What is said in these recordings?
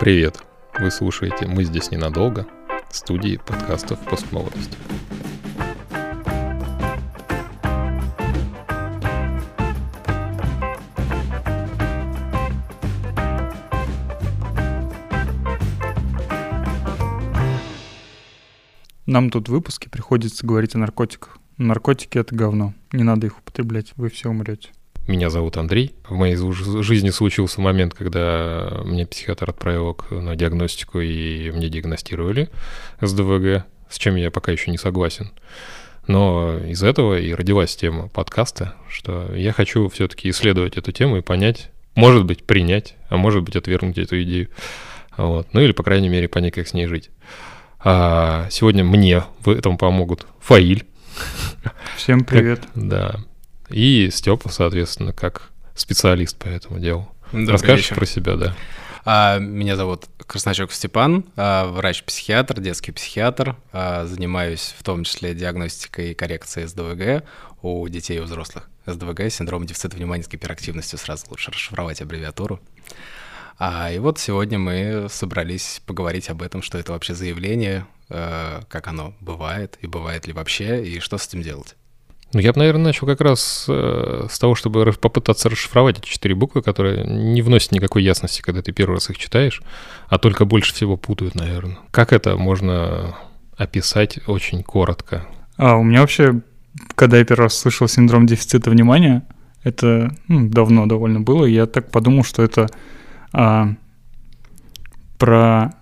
Привет! Вы слушаете «Мы здесь ненадолго» студии подкастов «Постмолодость». Нам тут в выпуске приходится говорить о наркотиках. Наркотики — это говно. Не надо их употреблять, вы все умрете. Меня зовут Андрей. В моей жизни случился момент, когда меня психиатр отправил на диагностику, и мне диагностировали СДВГ, с чем я пока еще не согласен. Но из этого и родилась тема подкаста, что я хочу все-таки исследовать эту тему и понять, может быть, принять, а может быть, отвергнуть эту идею. Вот. Ну или, по крайней мере, понять, как с ней жить. А сегодня мне в этом помогут Фаиль, Всем привет. да, и Степа, соответственно, как специалист по этому делу. Добрый Расскажешь вечер. про себя, да? А, Меня зовут Красночок Степан, а, врач-психиатр, детский психиатр. А, Занимаюсь в том числе диагностикой и коррекцией СДВГ у детей и взрослых. СДВГ — синдром дефицита внимания с гиперактивностью, сразу лучше расшифровать аббревиатуру. И вот сегодня мы собрались поговорить об этом, что это вообще заявление, как оно бывает, и бывает ли вообще, и что с этим делать. Ну, я бы, наверное, начал как раз э, с того, чтобы попытаться расшифровать эти четыре буквы, которые не вносят никакой ясности, когда ты первый раз их читаешь, а только больше всего путают, наверное. Как это можно описать очень коротко? А, у меня вообще, когда я первый раз слышал синдром дефицита внимания, это ну, давно довольно было, я так подумал, что это а, про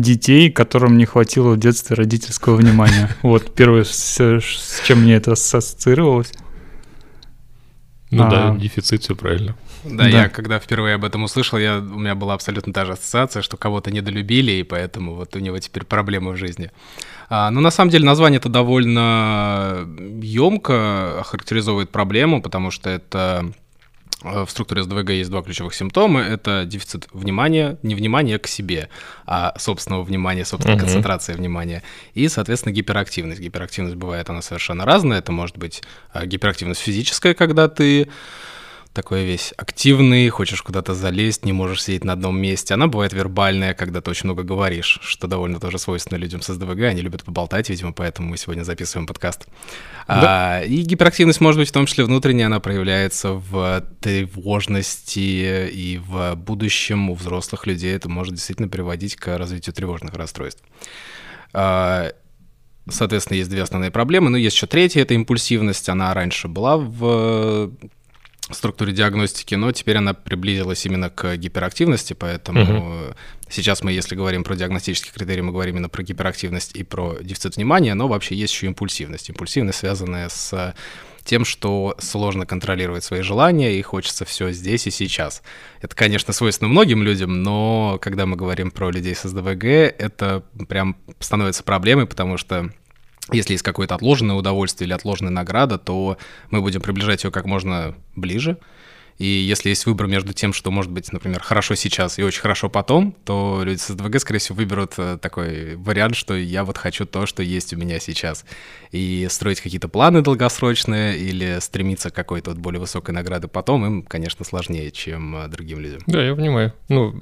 детей, которым не хватило в детстве родительского внимания. Вот первое, с, с чем мне это ассоциировалось. Ну А. да, дефицит, все правильно. Да, Да. я когда впервые об этом услышал, я, у меня была абсолютно та же ассоциация, что кого-то недолюбили, и поэтому вот у него теперь проблемы в жизни. А, ну, на самом деле, название это довольно емко характеризует проблему, потому что это э, в структуре СДВГ есть два ключевых симптома. Это дефицит внимания, не внимания к себе, а собственного внимания, собственной Мгм. концентрации внимания. И, соответственно, гиперактивность. Гиперактивность бывает, она совершенно разная. Это может быть э, гиперактивность физическая, когда ты такой весь активный, хочешь куда-то залезть, не можешь сидеть на одном месте. Она бывает вербальная, когда ты очень много говоришь, что довольно тоже свойственно людям с СДВГ. Они любят поболтать, видимо, поэтому мы сегодня записываем подкаст. А, и гиперактивность может быть в том числе внутренняя, она проявляется в тревожности и в будущем у взрослых людей это может действительно приводить к развитию тревожных расстройств. А, Соответственно, есть две основные проблемы. Но есть еще третья, это импульсивность. Она раньше была в структуре диагностики, но теперь она приблизилась именно к гиперактивности, поэтому Мгм. сейчас мы, если говорим про диагностические критерии, мы говорим именно про гиперактивность и про дефицит внимания, но вообще есть еще импульсивность. Импульсивность, связанная с тем, что сложно контролировать свои желания и хочется все здесь и сейчас. Это, конечно, свойственно многим людям, но когда мы говорим про людей с СДВГ, это прям становится проблемой, потому что если есть какое-то отложенное удовольствие или отложенная награда, то мы будем приближать ее как можно ближе. И если есть выбор между тем, что может быть, например, хорошо сейчас и очень хорошо потом, то люди с СДВГ, скорее всего, выберут э, такой вариант, что я вот хочу то, что есть у меня сейчас. И строить какие-то планы долгосрочные или стремиться к какой-то вот более высокой награды потом, им, конечно, сложнее, чем э, другим людям. Да, я понимаю. Ну,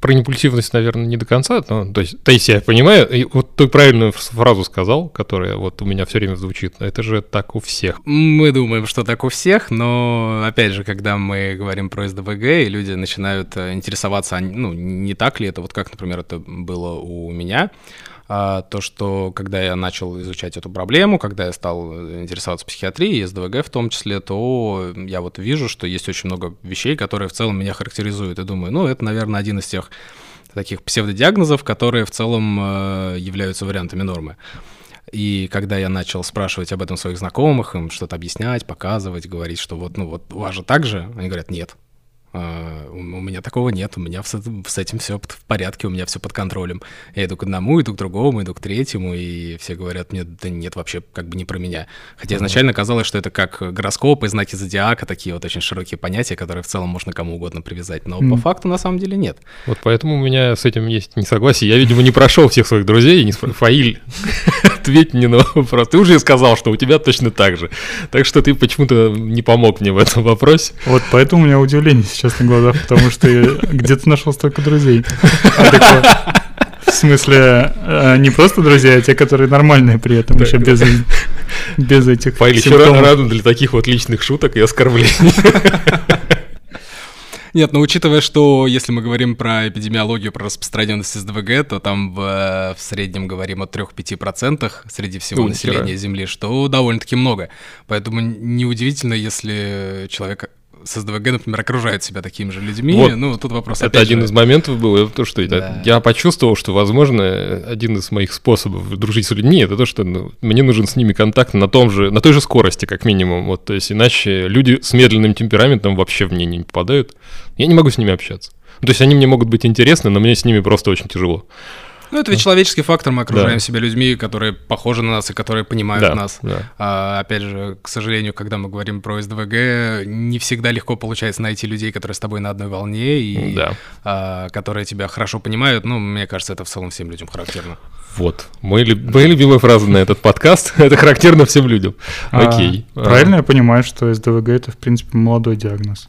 про импульсивность, наверное, не до конца, но, то есть, то есть я понимаю, и вот ты правильную фразу сказал, которая вот у меня все время звучит, это же так у всех. Мы думаем, что так у всех, но опять же, когда мы говорим про СДВГ, и люди начинают э, интересоваться, а, ну, не так ли это, вот как, например, это было у меня, а, то, что когда я начал изучать эту проблему, когда я стал э, интересоваться психиатрией, и СДВГ в том числе, то я вот вижу, что есть очень много вещей, которые в целом меня характеризуют, и думаю, ну, это, наверное, один из тех таких псевдодиагнозов, которые в целом э, являются вариантами нормы. И когда я начал спрашивать об этом своих знакомых, им что-то объяснять, показывать, говорить, что вот, ну вот у вас же так же, они говорят, нет. А, У меня такого нет, у меня с этим, с этим все в порядке, у меня все под контролем. Я иду к одному, иду к другому, иду к третьему, и все говорят мне, да нет, вообще как бы не про меня. Хотя изначально казалось, что это как гороскопы, знаки зодиака, такие вот очень широкие понятия, которые в целом можно кому угодно привязать. Но по Мгм. факту на самом деле нет. Вот поэтому у меня с этим есть несогласие. Я, видимо, не прошел всех своих друзей и не спро- Фаиль, ответь мне на вопрос. Ты уже сказал, что у тебя точно так же. Так что ты почему-то не помог мне в этом вопросе. Вот поэтому у меня удивление сейчас честно говоря, потому что где ты нашел столько друзей? В смысле, э, не просто друзья, а те, которые нормальные при этом, еще без, без этих Файл еще рано для таких вот личных шуток и оскорблений. Нет, но учитывая, что если мы говорим про эпидемиологию, про распространенность СДВГ, то там в, в среднем говорим о 3-5% среди всего ну, населения Земли, что довольно-таки много. Поэтому неудивительно, если человек с СДВГ, например, окружает себя такими же людьми. Вот. Ну, тут вопрос Это один же... из моментов был, то, что да. я почувствовал, что, возможно, один из моих способов дружить с людьми, это то, что ну, мне нужен с ними контакт на том же, на той же скорости, как минимум. Вот, то есть, иначе люди с медленным темпераментом вообще в мне не попадают. Я не могу с ними общаться. То есть они мне могут быть интересны, но мне с ними просто очень тяжело. Ну, это ведь человеческий фактор, мы окружаем да. себя людьми, которые похожи на нас и которые понимают да, нас. Да. А, опять же, к сожалению, когда мы говорим про СДВГ, не всегда легко получается найти людей, которые с тобой на одной волне и да. а, которые тебя хорошо понимают. Ну, мне кажется, это в целом всем людям характерно. Вот. Мой, моя любимая фраза на этот подкаст — это характерно всем людям. А, Окей. Правильно а. я понимаю, что СДВГ — это, в принципе, молодой диагноз?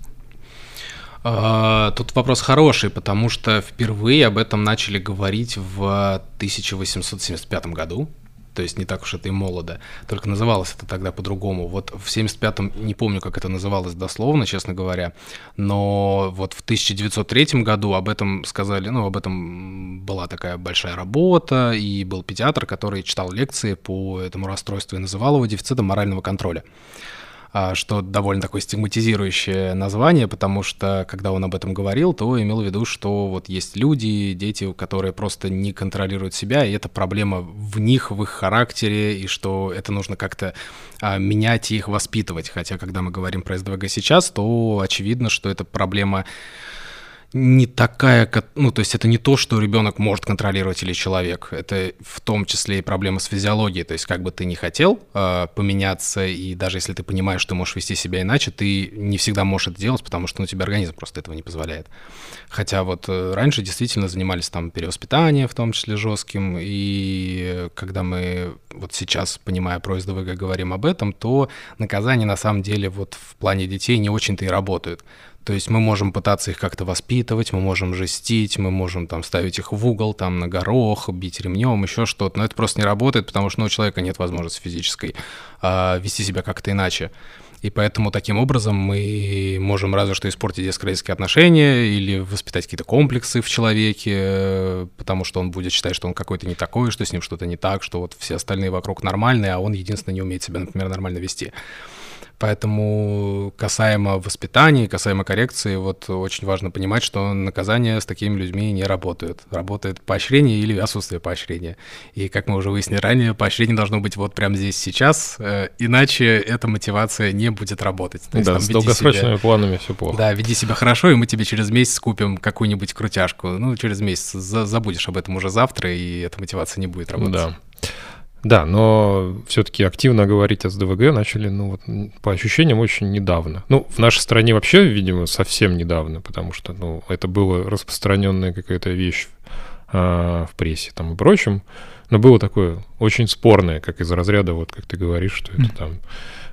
А, тут вопрос хороший, потому что впервые об этом начали говорить в 1875 году. То есть не так уж это и молодо. Только называлось это тогда по-другому. Вот в 75-м, не помню, как это называлось дословно, честно говоря, но вот в 1903 году об этом сказали, ну, об этом была такая большая работа, и был педиатр, который читал лекции по этому расстройству и называл его дефицитом морального контроля. А, что довольно такое стигматизирующее название, потому что, когда он об этом говорил, то имел в виду, что вот есть люди, дети, которые просто не контролируют себя, и это проблема в них, в их характере, и что это нужно как-то а, менять и их воспитывать. Хотя, когда мы говорим про СДВГ сейчас, то очевидно, что это проблема не такая, ну, то есть это не то, что ребенок может контролировать или человек. Это в том числе и проблема с физиологией. То есть как бы ты не хотел э, поменяться, и даже если ты понимаешь, что можешь вести себя иначе, ты не всегда можешь это делать, потому что ну, тебе организм просто этого не позволяет. Хотя вот э, раньше действительно занимались там перевоспитанием, в том числе жестким, и когда мы вот сейчас, понимая про СДВГ, говорим об этом, то наказания на самом деле вот в плане детей не очень-то и работают. То есть мы можем пытаться их как-то воспитывать, мы можем жестить, мы можем там ставить их в угол, там на горох, бить ремнем, еще что-то. Но это просто не работает, потому что ну, у человека нет возможности физической а, вести себя как-то иначе. И поэтому таким образом мы можем разве что испортить детско-родительские отношения или воспитать какие-то комплексы в человеке, потому что он будет считать, что он какой-то не такой, что с ним что-то не так, что вот все остальные вокруг нормальные, а он единственное не умеет себя, например, нормально вести. Поэтому касаемо воспитания, касаемо коррекции, вот очень важно понимать, что наказания с такими людьми не работают. Работает поощрение или отсутствие поощрения. И как мы уже выяснили ранее, поощрение должно быть вот прямо здесь сейчас, э, иначе эта мотивация не будет работать. То есть, да, там, с долгосрочными себя, планами все плохо. Да, веди себя хорошо, и мы тебе через месяц купим какую-нибудь крутяшку. Ну, через месяц забудешь об этом уже завтра, и эта мотивация не будет работать. Да. Да, но все-таки активно говорить о СДВГ начали, ну, вот, по ощущениям, очень недавно. Ну, в нашей стране вообще, видимо, совсем недавно, потому что, ну, это была распространенная какая-то вещь а, в прессе там и прочем, но было такое очень спорное, как из разряда, вот как ты говоришь, что это там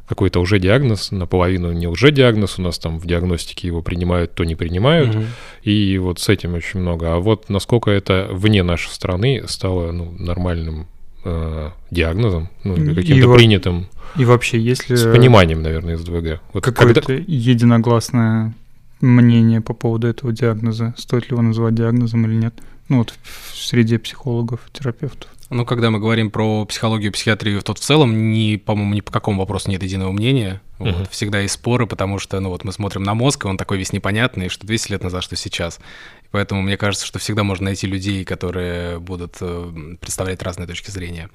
какой-то уже диагноз, наполовину не уже диагноз, у нас там в диагностике его принимают, то не принимают, угу. и вот с этим очень много. А вот насколько это вне нашей страны стало ну, нормальным э, диагнозом, ну, каким-то принятым. И вообще, если... С пониманием, наверное, из ДВГ. Вот какое-то когда... единогласное мнение по поводу этого диагноза, стоит ли его называть диагнозом или нет? Ну, вот в среде психологов, терапевтов. Ну, когда мы говорим про психологию, психиатрию, то в целом, ни, по-моему, ни по какому вопросу нет единого мнения. Вот. Всегда есть споры, потому что, ну вот мы смотрим на мозг, и он такой весь непонятный, что 200 лет назад, что сейчас. Поэтому мне кажется, что всегда можно найти людей, которые будут э, представлять разные точки зрения.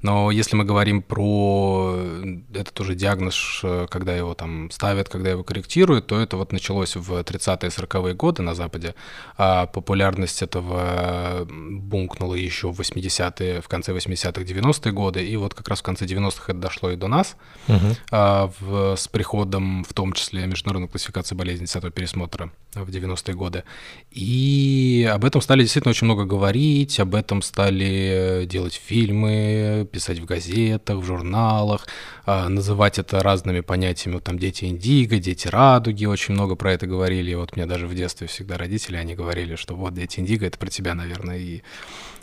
Но если мы говорим про э, этот уже диагноз, э, когда его там ставят, когда его корректируют, то это вот началось в 30-е 40-е годы на Западе, а популярность этого бумкнула еще в 80-е, в конце 80-х, 90-е годы, и вот как раз в конце 90-х это дошло и до нас. Uh-huh. А в с приходом, в том числе, международной классификации болезней 10 пересмотра в 90-е годы. И об этом стали действительно очень много говорить, об этом стали делать фильмы, писать в газетах, в журналах, э, называть это разными понятиями. Вот там дети индиго, дети радуги, очень много про это говорили. Вот мне даже в детстве всегда родители, они говорили, что вот дети индиго, это про тебя, наверное, и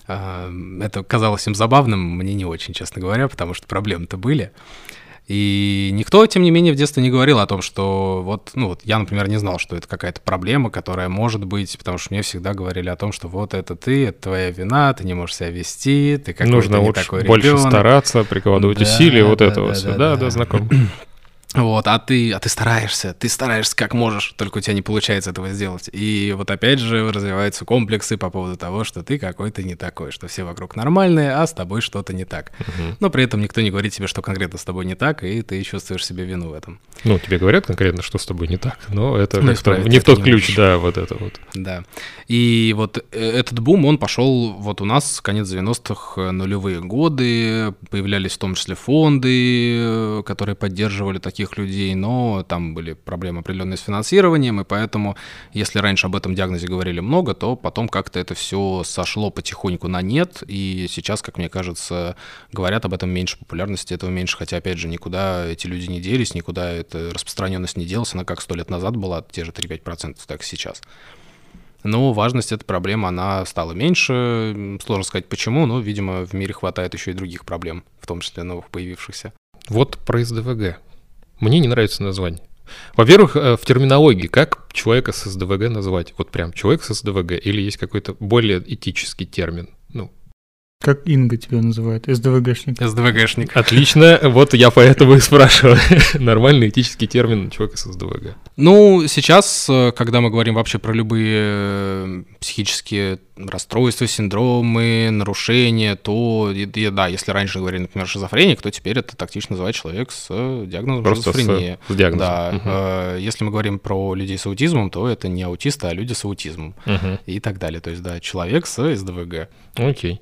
э, это казалось им забавным, мне не очень, честно говоря, потому что проблемы-то были. И никто, тем не менее, в детстве не говорил о том, что вот, ну вот я, например, не знал, что это какая-то проблема, которая может быть, потому что мне всегда говорили о том, что вот это ты, это твоя вина, ты не можешь себя вести, ты какой-то Нужно не лучше такой больше ребенок. стараться, прикладывать Да, усилия, вот да, этого да, все. да, Да, да. да, знаком. Вот, а ты, а ты стараешься, ты стараешься как можешь, только у тебя не получается этого сделать. И вот опять же развиваются комплексы по поводу того, что ты какой-то не такой, что все вокруг нормальные, а с тобой что-то не так. Но при этом никто не говорит тебе, что конкретно с тобой не так, и ты чувствуешь себе вину в этом. Ну, тебе говорят конкретно, что с тобой не так, но это Ну, исправить не в тот не ключ, можешь. да, вот это вот. Да. И вот э, этот бум, он пошел вот у нас конец 90-х, э, нулевые годы, появлялись в том числе фонды, э, которые поддерживали таких людей, но там были проблемы определенные с финансированием, и поэтому, если раньше об этом диагнозе говорили много, то потом как-то это все сошло потихоньку на нет, и сейчас, как мне кажется, говорят об этом меньше, популярности этого меньше, хотя, опять же, никуда эти люди не делись, никуда эта распространенность не делась, она как сто лет назад была, те же 3-5%, так и сейчас. Но важность этой проблемы, она стала меньше. Сложно сказать почему, но, видимо, в мире хватает еще и других проблем, в том числе новых появившихся. Вот про СДВГ. Мне не нравится название. Во-первых, э, в терминологии, как человека с СДВГ назвать? Вот прям человек с СДВГ или есть какой-то более этический термин? Как Инга тебя называет, СДВГшник. СДВГшник. отлично, вот я поэтому и спрашиваю. Нормальный этический термин человека с СДВГ. Ну, сейчас, э, когда мы говорим вообще про любые э, психические расстройства, синдромы, нарушения, то, и- и да, если раньше говорили, например, шизофреник, то теперь это тактично называть человек с э, диагнозом Просто с, шизофрения. с диагнозом. Да, э, если мы говорим про людей с аутизмом, то это не аутисты, а люди с аутизмом Мгм. и так далее. То есть, да, человек с СДВГ. Окей.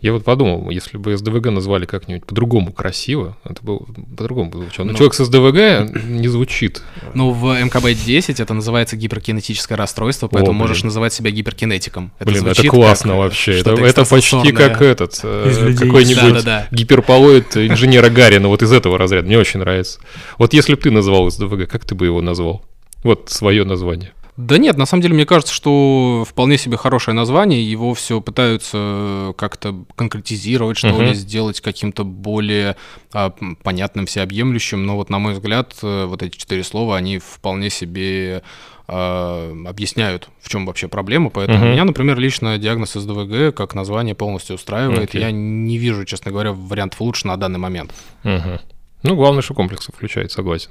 Я вот подумал, если бы СДВГ назвали как-нибудь по-другому красиво, это было по-другому бы звучало. Но Ну. человек с СДВГ не звучит. Ну, в МКБ-10 это называется гиперкинетическое расстройство, поэтому блин. можешь называть себя гиперкинетиком. Блин, это классно как, вообще. Это, это почти как этот, э, Из людей. какой-нибудь Да-да-да. гиперполоид инженера Гарина, вот из этого разряда. Мне очень нравится. Вот если бы ты назвал СДВГ, как ты бы его назвал? Вот свое название. Да нет, на самом деле, мне кажется, что вполне себе хорошее название, его все пытаются как-то конкретизировать, что Мгм. ли, сделать каким-то более а, понятным, всеобъемлющим, но вот, на мой взгляд, э, вот эти четыре слова, они вполне себе а, объясняют, в чем вообще проблема, поэтому Мгм. меня, например, лично диагноз СДВГ как название полностью устраивает, Окей. я не вижу, честно говоря, вариантов лучше на данный момент. Мгм. Ну, главное, что комплексы включает, согласен.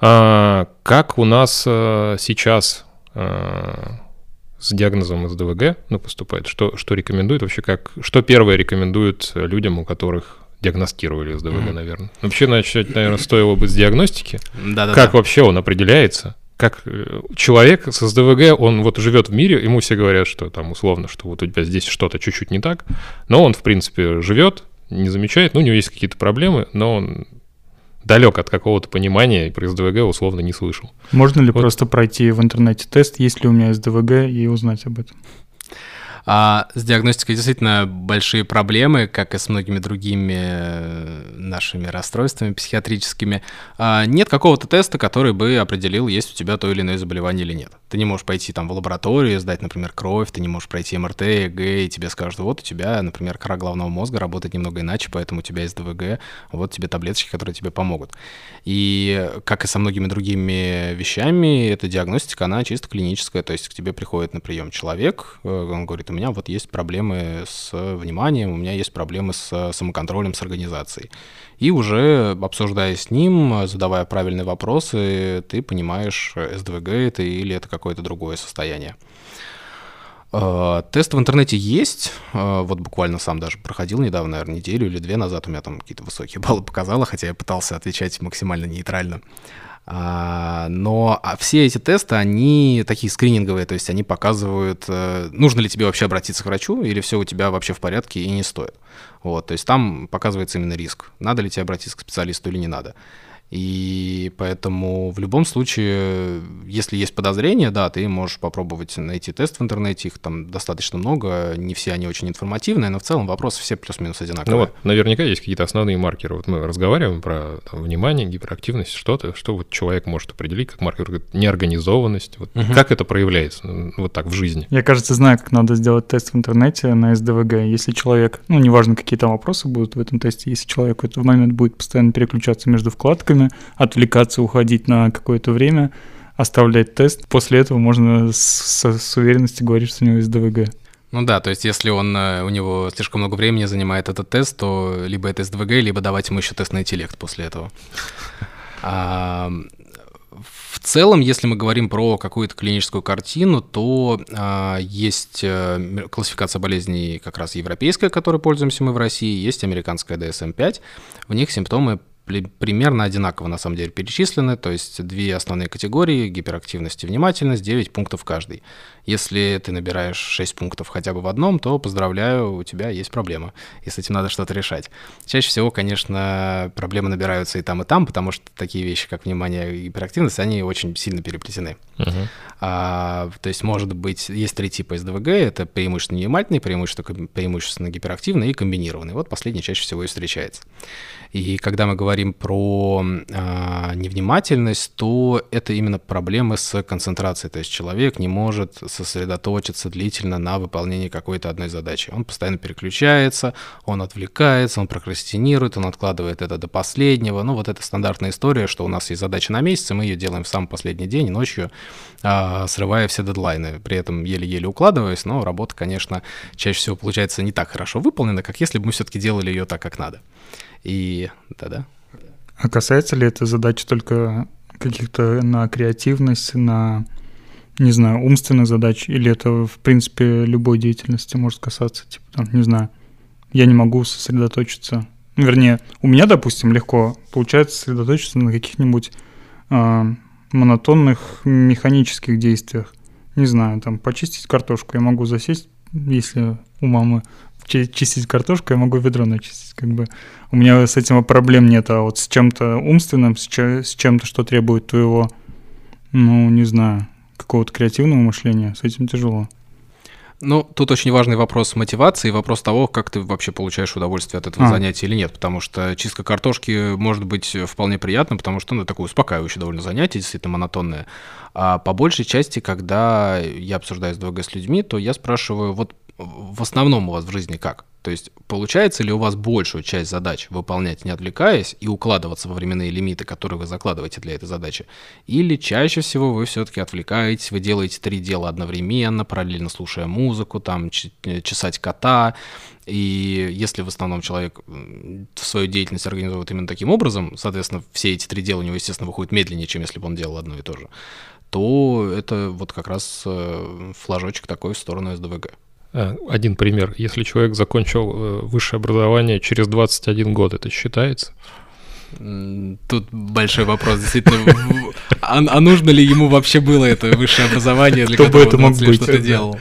А, как у нас э, сейчас э, с диагнозом СДВГ ну, поступает? Что, что рекомендует вообще? Как, что первое рекомендует людям, у которых диагностировали СДВГ, Мгм. наверное? Вообще начать, наверное, стоило бы с диагностики. Да-да-да. Как вообще он определяется? Как э, человек с СДВГ, он вот живет в мире, ему все говорят, что там условно, что вот у тебя здесь что-то чуть-чуть не так, но он, в принципе, живет, не замечает, ну, у него есть какие-то проблемы, но он далек от какого-то понимания и про СДВГ условно не слышал. Можно ли Вот. просто пройти в интернете тест, есть ли у меня СДВГ, и узнать об этом? А с диагностикой действительно большие проблемы, как и с многими другими э, нашими расстройствами психиатрическими. А нет какого-то теста, который бы определил, есть у тебя то или иное заболевание или нет. Ты не можешь пойти там в лабораторию, сдать, например, кровь, ты не можешь пройти МРТ, ЭГ, и тебе скажут, вот у тебя, например, кора головного мозга работает немного иначе, поэтому у тебя есть ДВГ, вот тебе таблеточки, которые тебе помогут. И как и со многими другими вещами, эта диагностика, она чисто клиническая, то есть к тебе приходит на прием человек, э, он говорит, меня вот есть проблемы с вниманием, у меня есть проблемы с самоконтролем, с организацией. И уже обсуждая с ним, задавая правильные вопросы, ты понимаешь, СДВГ это или это какое-то другое состояние. Э, Тест в интернете есть, э, вот буквально сам даже проходил недавно, наверное, неделю или две назад, у меня там какие-то высокие баллы показало, хотя я пытался отвечать максимально нейтрально. Но а, все эти тесты, они такие скрининговые, то есть они показывают, э, нужно ли тебе вообще обратиться к врачу, или все у тебя вообще в порядке и не стоит. Вот, то есть там показывается именно риск, надо ли тебе обратиться к специалисту или не надо. И поэтому в любом случае, если есть подозрение, да, ты можешь попробовать найти тест в интернете, их там достаточно много, не все они очень информативные, но в целом вопросы все плюс-минус одинаковые. Ну вот, наверняка есть какие-то основные маркеры. Вот мы разговариваем про там, внимание, гиперактивность, что-то, что вот человек может определить как маркер, неорганизованность. Вот угу. Как это проявляется ну, вот так в жизни? Я, кажется, знаю, как надо сделать тест в интернете на СДВГ. Если человек, ну, неважно, какие там вопросы будут в этом тесте, если человек в этот момент будет постоянно переключаться между вкладками, вопросами, отвлекаться, уходить на какое-то время, оставлять тест. После этого можно с, с уверенностью говорить, что у него есть ДВГ. Ну да, то есть если он, э, у него слишком много времени занимает этот тест, то либо это СДВГ, либо давать ему еще тест на интеллект после этого. А, в целом, если мы говорим про какую-то клиническую картину, то а, есть а, классификация болезней как раз европейская, которой пользуемся мы в России, есть американская DSM-5. В них симптомы примерно одинаково на самом деле перечислены, то есть две основные категории, гиперактивность и внимательность, 9 пунктов каждый. Если ты набираешь 6 пунктов хотя бы в одном, то поздравляю, у тебя есть проблема, и с этим надо что-то решать. Чаще всего, конечно, проблемы набираются и там, и там, потому что такие вещи, как внимание и гиперактивность, они очень сильно переплетены. Uh-huh. А, то есть, может быть, есть три типа СДВГ, это преимущественно внимательный, преимущественно, преимущественно гиперактивный и комбинированный. Вот последний чаще всего и встречается. И когда мы говорим про э, невнимательность, то это именно проблемы с концентрацией. То есть человек не может сосредоточиться длительно на выполнении какой-то одной задачи. Он постоянно переключается, он отвлекается, он прокрастинирует, он откладывает это до последнего. Ну, вот это стандартная история, что у нас есть задача на месяц, и мы ее делаем в самый последний день, ночью, э, срывая все дедлайны. При этом еле-еле укладываясь, но работа, конечно, чаще всего получается не так хорошо выполнена, как если бы мы все-таки делали ее так, как надо. И да-да. А касается ли это задачи только каких-то на креативность, на, не знаю, умственных задач, или это, в принципе, любой деятельности может касаться, типа, там, не знаю, я не могу сосредоточиться. Вернее, у меня, допустим, легко получается сосредоточиться на каких-нибудь э, монотонных механических действиях. Не знаю, там, почистить картошку я могу засесть, если у мамы чистить картошку, я могу ведро начистить. Как бы у меня с этим проблем нет, а вот с чем-то умственным, с, с чем-то, что требует твоего, ну, не знаю, какого-то креативного мышления, с этим тяжело. Ну, тут очень важный вопрос мотивации, вопрос того, как ты вообще получаешь удовольствие от этого а. занятия или нет, потому что чистка картошки может быть вполне приятно, потому что, ну, такое успокаивающее довольно занятие, действительно монотонное. А по большей части, когда я обсуждаю с 2G с людьми, то я спрашиваю, вот в основном у вас в жизни как? То есть получается ли у вас большую часть задач выполнять не отвлекаясь и укладываться во временные лимиты, которые вы закладываете для этой задачи? Или чаще всего вы все-таки отвлекаетесь, вы делаете три дела одновременно, параллельно слушая музыку, там э, чесать кота, и если в основном человек свою деятельность организует именно таким образом, соответственно, все эти три дела у него, естественно, выходят медленнее, чем если бы он делал одно и то же, то это вот как раз э, флажочек такой в сторону СДВГ. Э, один пример. Если человек закончил э, высшее образование через 21 год, это считается? Тут большой вопрос, действительно. А, а нужно ли ему вообще было это высшее образование, для Кто которого бы это мог быть, что-то делал?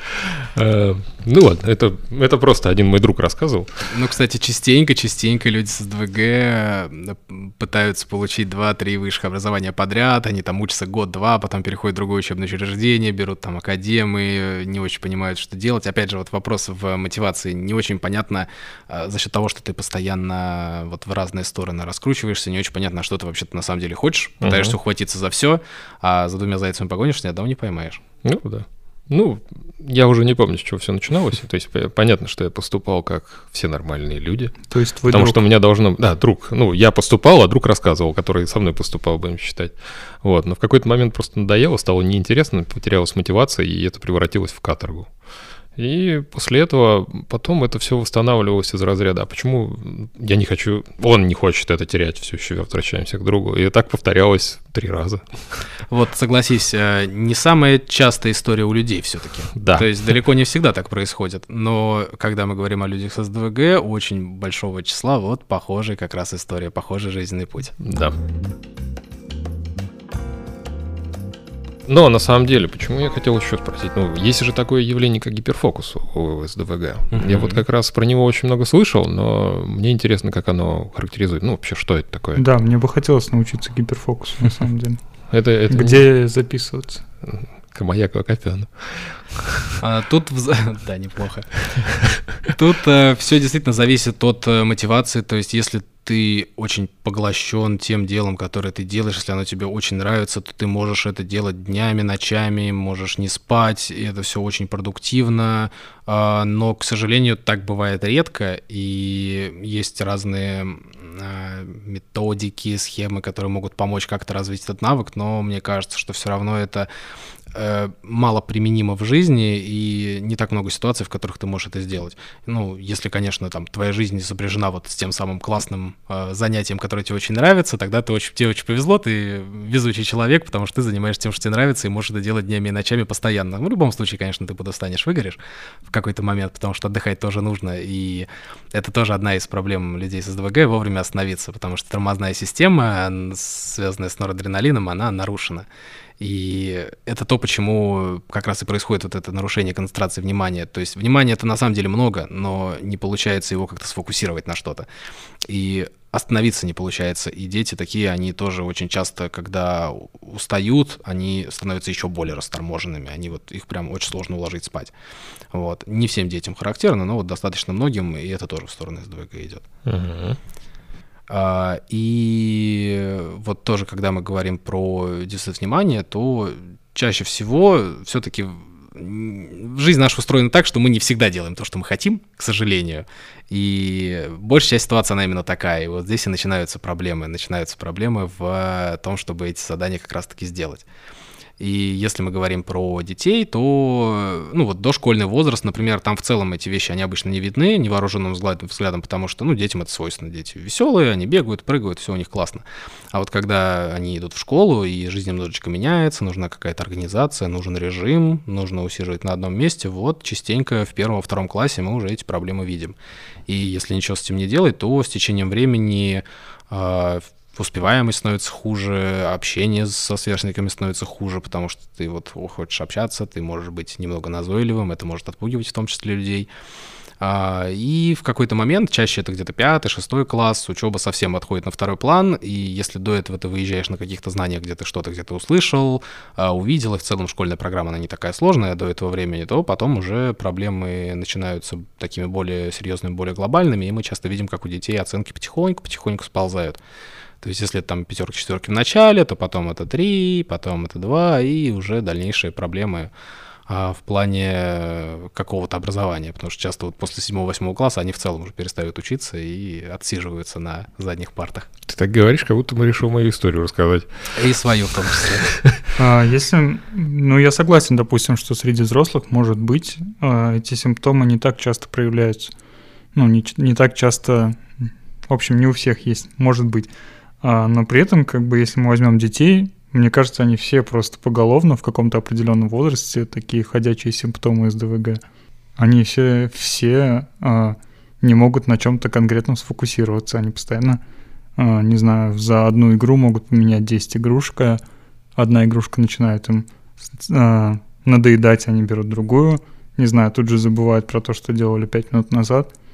Э, ну ладно, это, это просто один мой друг рассказывал. Ну, кстати, частенько, частенько люди с СДВГ э, пытаются получить 2-3 высших образования подряд, они там учатся год-два, потом переходят в другое учебное учреждение, берут там академии, не очень понимают, что делать. Опять же, вот вопрос в мотивации не очень понятно э, за счет того, что ты постоянно вот в разные стороны раскручиваешься, не очень понятно, что ты вообще-то на самом деле хочешь, пытаешься uh-huh. ухватиться за все, а за двумя зайцами погонишься, ни одного не поймаешь. Ну, да. Ну, я уже не помню, с чего все начиналось. То есть понятно, что я поступал как все нормальные люди. То есть вы Потому друг. что у меня должно... Да, друг. Ну, я поступал, а друг рассказывал, который со мной поступал, будем считать. Вот. Но в какой-то момент просто надоело, стало неинтересно, потерялась мотивация, и это превратилось в каторгу. И после этого потом это все восстанавливалось из разряда, а почему я не хочу, он не хочет это терять, все еще возвращаемся к другу. И так повторялось три раза. Вот согласись, э, не самая частая история у людей все-таки. Да. То есть далеко не всегда так происходит. Но когда мы говорим о людях с СДВГ, очень большого числа вот похожая как раз история, похожий жизненный путь. Да. Но на самом деле, почему я хотел еще спросить? Ну, есть же такое явление, как гиперфокус у СДВГ. Mm-hmm. Я вот как раз про него очень много слышал, но мне интересно, как оно характеризует. Ну, вообще, что это такое? Да, мне бы хотелось научиться гиперфокусу, на самом деле. Это, это Где не... записываться? Камаяк Акопяну. А, тут, да, неплохо. Тут э, все действительно зависит от э, мотивации, то есть если ты очень поглощен тем делом, которое ты делаешь, если оно тебе очень нравится, то ты можешь это делать днями, ночами, можешь не спать, и это все очень продуктивно, а, но, к сожалению, так бывает редко, и есть разные а, методики, схемы, которые могут помочь как-то развить этот навык, но мне кажется, что все равно это Э, мало применимо в жизни и не так много ситуаций, в которых ты можешь это сделать. Ну, если, конечно, там твоя жизнь сопряжена вот с тем самым классным э, занятием, которое тебе очень нравится, тогда ты очень, тебе очень повезло, ты везучий человек, потому что ты занимаешься тем, что тебе нравится, и можешь это делать днями и ночами постоянно. В любом случае, конечно, ты подустанешь, выгоришь в какой-то момент, потому что отдыхать тоже нужно, и это тоже одна из проблем людей с СДВГ, вовремя остановиться, потому что тормозная система, связанная с норадреналином, она нарушена. И это то, почему как раз и происходит вот это нарушение концентрации внимания. То есть внимания это на самом деле много, но не получается его как-то сфокусировать на что-то. И остановиться не получается. И дети такие, они тоже очень часто, когда устают, они становятся еще более расторможенными. Они вот, их прям очень сложно уложить спать. Вот. Не всем детям характерно, но вот достаточно многим, и это тоже в сторону СДВГ идет. Uh-huh. А, и вот тоже, когда мы говорим про дефицит внимания, то чаще всего все-таки жизнь наша устроена так, что мы не всегда делаем то, что мы хотим, к сожалению. И большая часть ситуации, она именно такая. И вот здесь и начинаются проблемы. Начинаются проблемы в том, чтобы эти задания как раз-таки сделать. И если мы говорим про детей, то, ну вот дошкольный возраст, например, там в целом эти вещи, они обычно не видны невооруженным взглядом, потому что, ну, детям это свойственно. Дети веселые, они бегают, прыгают, все у них классно. А вот когда они идут в школу, и жизнь немножечко меняется, нужна какая-то организация, нужен режим, нужно усиживать на одном месте, вот частенько в первом-втором классе мы уже эти проблемы видим. И если ничего с этим не делать, то с течением времени э, успеваемость становится хуже, общение со сверстниками становится хуже, потому что ты вот хочешь общаться, ты можешь быть немного назойливым, это может отпугивать в том числе людей. А, и в какой-то момент, чаще это где-то пятый, шестой класс, учеба совсем отходит на второй план, и если до этого ты выезжаешь на каких-то знаниях, где ты что-то где-то услышал, а, увидел, и в целом школьная программа, она не такая сложная до этого времени, то потом уже проблемы начинаются такими более серьезными, более глобальными, и мы часто видим, как у детей оценки потихоньку-потихоньку сползают. То есть если там пятерки, четверки в начале, то потом это три, потом это два, и уже дальнейшие проблемы а, в плане какого-то образования, потому что часто вот после 7-8 класса они в целом уже перестают учиться и отсиживаются на задних партах. Ты так говоришь, как будто мы решил мою историю рассказать. И свою в том числе. А, если, ну, я согласен, допустим, что среди взрослых, может быть, а, эти симптомы не так часто проявляются. Ну, не, не так часто, в общем, не у всех есть, может быть. А, но при этом, как бы, если мы возьмем детей, мне кажется, они все просто поголовно в каком-то определенном возрасте такие ходячие симптомы СДВГ. Они все, все а, не могут на чем-то конкретном сфокусироваться. Они постоянно, а, не знаю, за одну игру могут поменять 10 игрушек. Одна игрушка начинает им а, надоедать, они берут другую. Не знаю, тут же забывают про то, что делали 5 минут назад –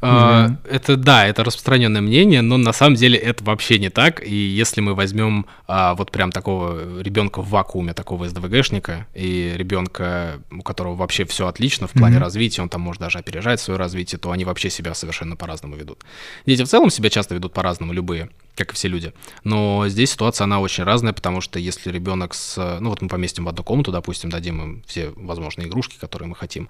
Uh, это да, это распространенное мнение, но на самом деле это вообще не так. И если мы возьмем а, вот прям такого ребенка в вакууме, такого СДВГшника, и ребенка, у которого вообще все отлично в плане mm-hmm. развития, он там может даже опережать свое развитие, то они вообще себя совершенно по-разному ведут. Дети в целом себя часто ведут по-разному, любые как и все люди. Но здесь ситуация, она очень разная, потому что если ребенок с... Ну вот мы поместим в одну комнату, допустим, дадим им все возможные игрушки, которые мы хотим,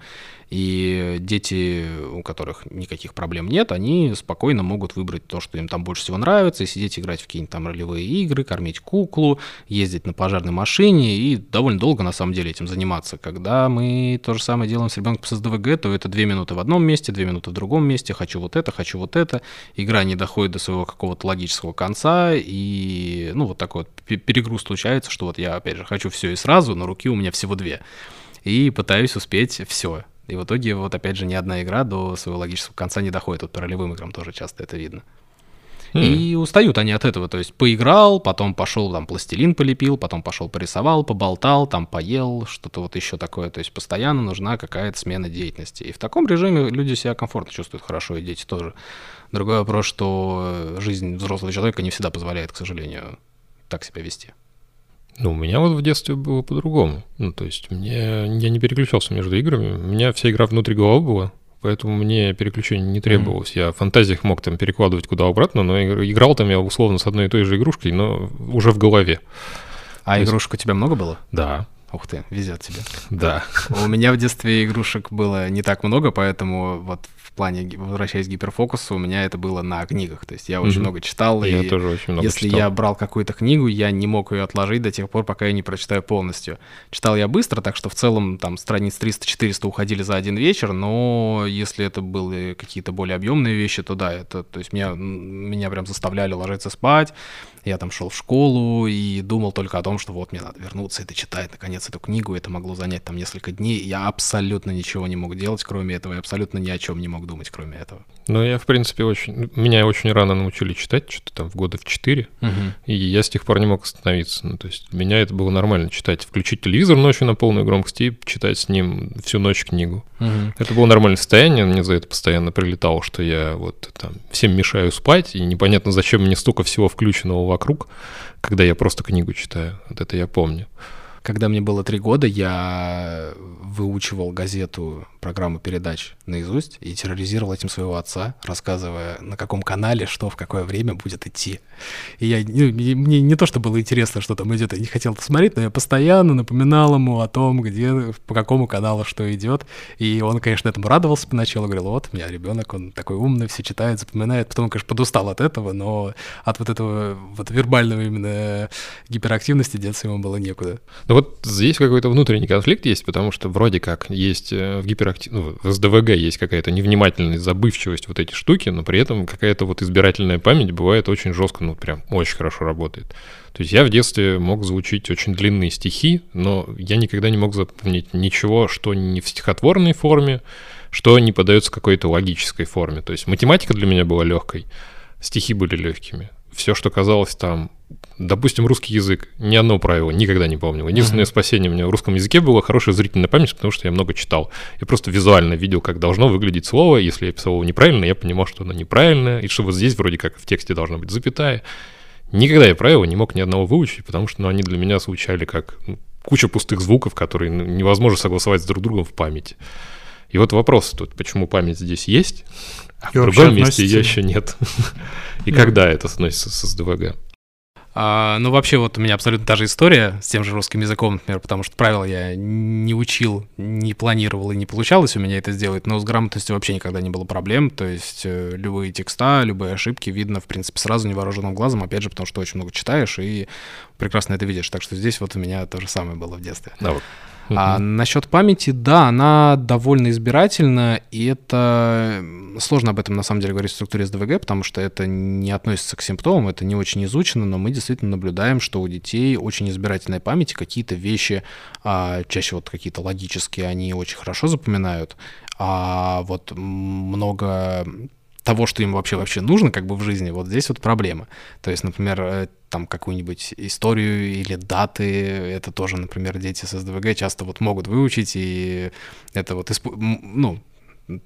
и дети, у которых никаких проблем нет, они спокойно могут выбрать то, что им там больше всего нравится, и сидеть играть в какие-нибудь там ролевые игры, кормить куклу, ездить на пожарной машине и довольно долго на самом деле этим заниматься. Когда мы то же самое делаем с ребенком с СДВГ, то это две минуты в одном месте, две минуты в другом месте, хочу вот это, хочу вот это, игра не доходит до своего какого-то логического конца, и, ну, вот такой вот перегруз случается, что вот я, опять же, хочу все и сразу, но руки у меня всего две. И пытаюсь успеть все. И в итоге, вот опять же, ни одна игра до своего логического конца не доходит. Вот по ролевым играм тоже часто это видно. И устают они от этого. То есть поиграл, потом пошел там пластилин полепил, потом пошел порисовал, поболтал, там поел, что-то вот еще такое. То есть постоянно нужна какая-то смена деятельности. И в таком режиме люди себя комфортно чувствуют хорошо, и дети тоже. Другой вопрос, что жизнь взрослого человека не всегда позволяет, к сожалению, так себя вести. Ну, у меня вот в детстве было по-другому. Ну, то есть мне я не переключался между играми. У меня вся игра внутри головы была, поэтому мне переключение не требовалось. Mm-hmm. Я в фантазиях мог там перекладывать куда обратно, но играл там я условно с одной и той же игрушкой, но уже в голове. А есть... игрушек у тебя много было? Да. Ух ты, везет тебе. Да. У меня в детстве игрушек было не так много, поэтому вот плане, возвращаясь к гиперфокусу, у меня это было на книгах. То есть я очень mm-hmm. много читал. Я и тоже очень много Если читал. я брал какую-то книгу, я не мог ее отложить до тех пор, пока я не прочитаю полностью. Читал я быстро, так что в целом там страниц 300-400 уходили за один вечер, но если это были какие-то более объемные вещи, то да, это, то есть меня, меня прям заставляли ложиться спать, я там шел в школу и думал только о том, что вот мне надо вернуться и дочитать наконец эту книгу. Это могло занять там несколько дней. Я абсолютно ничего не мог делать, кроме этого, и абсолютно ни о чем не мог думать, кроме этого. Ну, я, в принципе, очень... Меня очень рано научили читать, что-то там в года в 4, угу. и я с тех пор не мог остановиться. Ну, то есть меня это было нормально читать. Включить телевизор ночью на полную громкость и читать с ним всю ночь книгу. Угу. Это было нормальное состояние, мне за это постоянно прилетало, что я вот там всем мешаю спать, и непонятно, зачем мне столько всего включенного вокруг, когда я просто книгу читаю. Вот это я помню. Когда мне было три года, я выучивал газету программу передач наизусть и терроризировал этим своего отца, рассказывая, на каком канале что в какое время будет идти. И я, ну, мне не то, что было интересно, что там идет, я не хотел посмотреть, но я постоянно напоминал ему о том, где, по какому каналу что идет. И он, конечно, этому радовался поначалу, говорил, вот, у меня ребенок, он такой умный, все читает, запоминает. Потом, конечно, подустал от этого, но от вот этого вот вербального именно гиперактивности деться ему было некуда. Ну вот здесь какой-то внутренний конфликт есть, потому что вроде как есть э, в гиперактивности актив... ну, в СДВГ есть какая-то невнимательность, забывчивость, вот эти штуки, но при этом какая-то вот избирательная память бывает очень жестко, ну, прям очень хорошо работает. То есть я в детстве мог звучить очень длинные стихи, но я никогда не мог запомнить ничего, что не в стихотворной форме, что не подается какой-то логической форме. То есть математика для меня была легкой, стихи были легкими. Все, что казалось там Допустим, русский язык. Ни одно правило никогда не помнил. Единственное mm-hmm. спасение у меня в русском языке было хорошая зрительная память, потому что я много читал. Я просто визуально видел, как должно выглядеть слово. Если я писал его неправильно, я понимал, что оно неправильное, и что вот здесь вроде как в тексте должна быть запятая. Никогда я правила не мог ни одного выучить, потому что ну, они для меня звучали как ну, куча пустых звуков, которые ну, невозможно согласовать с друг другом в памяти. И вот вопрос тут, почему память здесь есть, а и в другом месте ее еще нет. И когда это относится с СДВГ? А, ну, вообще, вот у меня абсолютно та же история с тем же русским языком, например, потому что правила я не учил, не планировал и не получалось у меня это сделать, но с грамотностью вообще никогда не было проблем, то есть э, любые текста, любые ошибки видно, в принципе, сразу невооруженным глазом, опять же, потому что очень много читаешь и прекрасно это видишь, так что здесь вот у меня то же самое было в детстве. Да, вот а насчет памяти, да, она довольно избирательна, и это сложно об этом на самом деле говорить в структуре СДВГ, потому что это не относится к симптомам, это не очень изучено, но мы действительно наблюдаем, что у детей очень избирательная память, какие-то вещи, а, чаще вот какие-то логические, они очень хорошо запоминают, а вот много того, что им вообще вообще нужно как бы в жизни, вот здесь вот проблема. То есть, например, э, там какую-нибудь историю или даты, это тоже, например, дети с СДВГ часто вот могут выучить, и это вот, ну,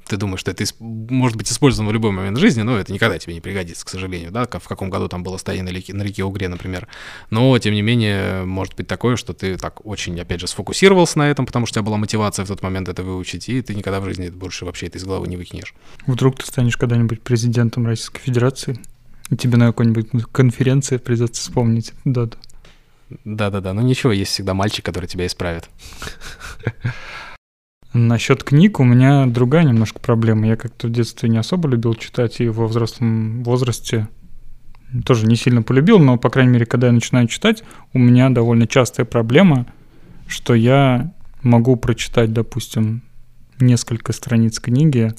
ты думаешь, что это может быть использовано в любой момент жизни, но это никогда тебе не пригодится, к сожалению, да, в каком году там было стояние на реке, на реке Угре, например. Но, тем не менее, может быть такое, что ты так очень, опять же, сфокусировался на этом, потому что у тебя была мотивация в тот момент это выучить, и ты никогда в жизни больше вообще это из головы не выкинешь. Вдруг ты станешь когда-нибудь президентом Российской Федерации, тебе на какой-нибудь конференции придется вспомнить дату. Да-да-да, ну ничего, есть всегда мальчик, который тебя исправит. Насчет книг у меня другая немножко проблема. Я как-то в детстве не особо любил читать, и во взрослом возрасте тоже не сильно полюбил, но, по крайней мере, когда я начинаю читать, у меня довольно частая проблема, что я могу прочитать, допустим, несколько страниц книги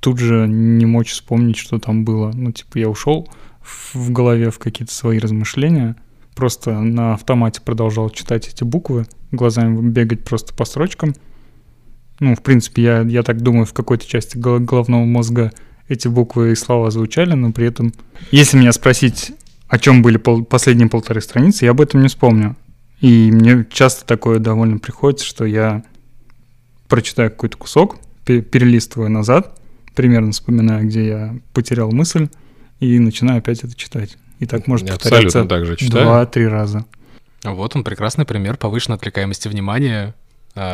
тут же не мочь вспомнить, что там было. Ну, типа, я ушел в голове в какие-то свои размышления, просто на автомате продолжал читать эти буквы, глазами бегать просто по строчкам. Ну, в принципе, я, я так думаю, в какой-то части головного мозга эти буквы и слова звучали, но при этом, если меня спросить, о чем были пол- последние полторы страницы, я об этом не вспомню. И мне часто такое довольно приходится, что я прочитаю какой-то кусок, перелистываю назад, примерно вспоминаю, где я потерял мысль, и начинаю опять это читать. И так может повторяться два-три раза. Вот он, прекрасный пример повышенной отвлекаемости внимания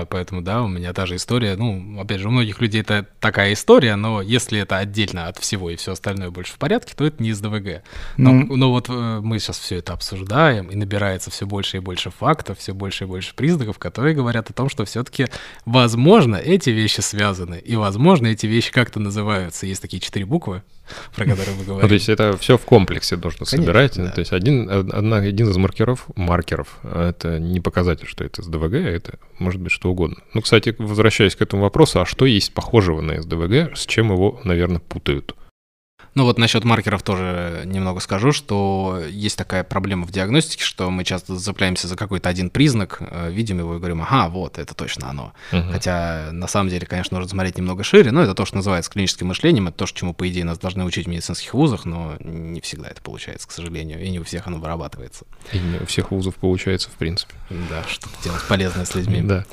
поэтому, да, у меня та же история. Ну, опять же, у многих людей это такая история, но если это отдельно от всего и все остальное больше в порядке, то это не из ДВГ. Но, ну, но вот э, мы сейчас все это обсуждаем, и набирается все больше и больше фактов, все больше и больше признаков, которые говорят о том, что все-таки, возможно, эти вещи связаны, и, возможно, эти вещи как-то называются. Есть такие четыре буквы, про который говорите. Ну, то есть это все в комплексе Конечно, собирать. Да. То есть один, одна, один из маркеров, маркеров, это не показатель, что это СДВГ, это может быть что угодно. Ну, кстати, возвращаясь к этому вопросу, а что есть похожего на СДВГ, с чем его, наверное, путают? Ну вот насчет маркеров тоже немного скажу, что есть такая проблема в диагностике, что мы часто зацепляемся за какой-то один признак, э, видим его и говорим, ага, вот, это точно оно. Угу. Хотя на самом деле, конечно, нужно смотреть немного шире, но это то, что называется клиническим мышлением, это то, чему, по идее, нас должны учить в медицинских вузах, но не всегда это получается, к сожалению, и не у всех оно вырабатывается. И не у всех вузов получается, в принципе. Да, что-то делать полезное с людьми. Да.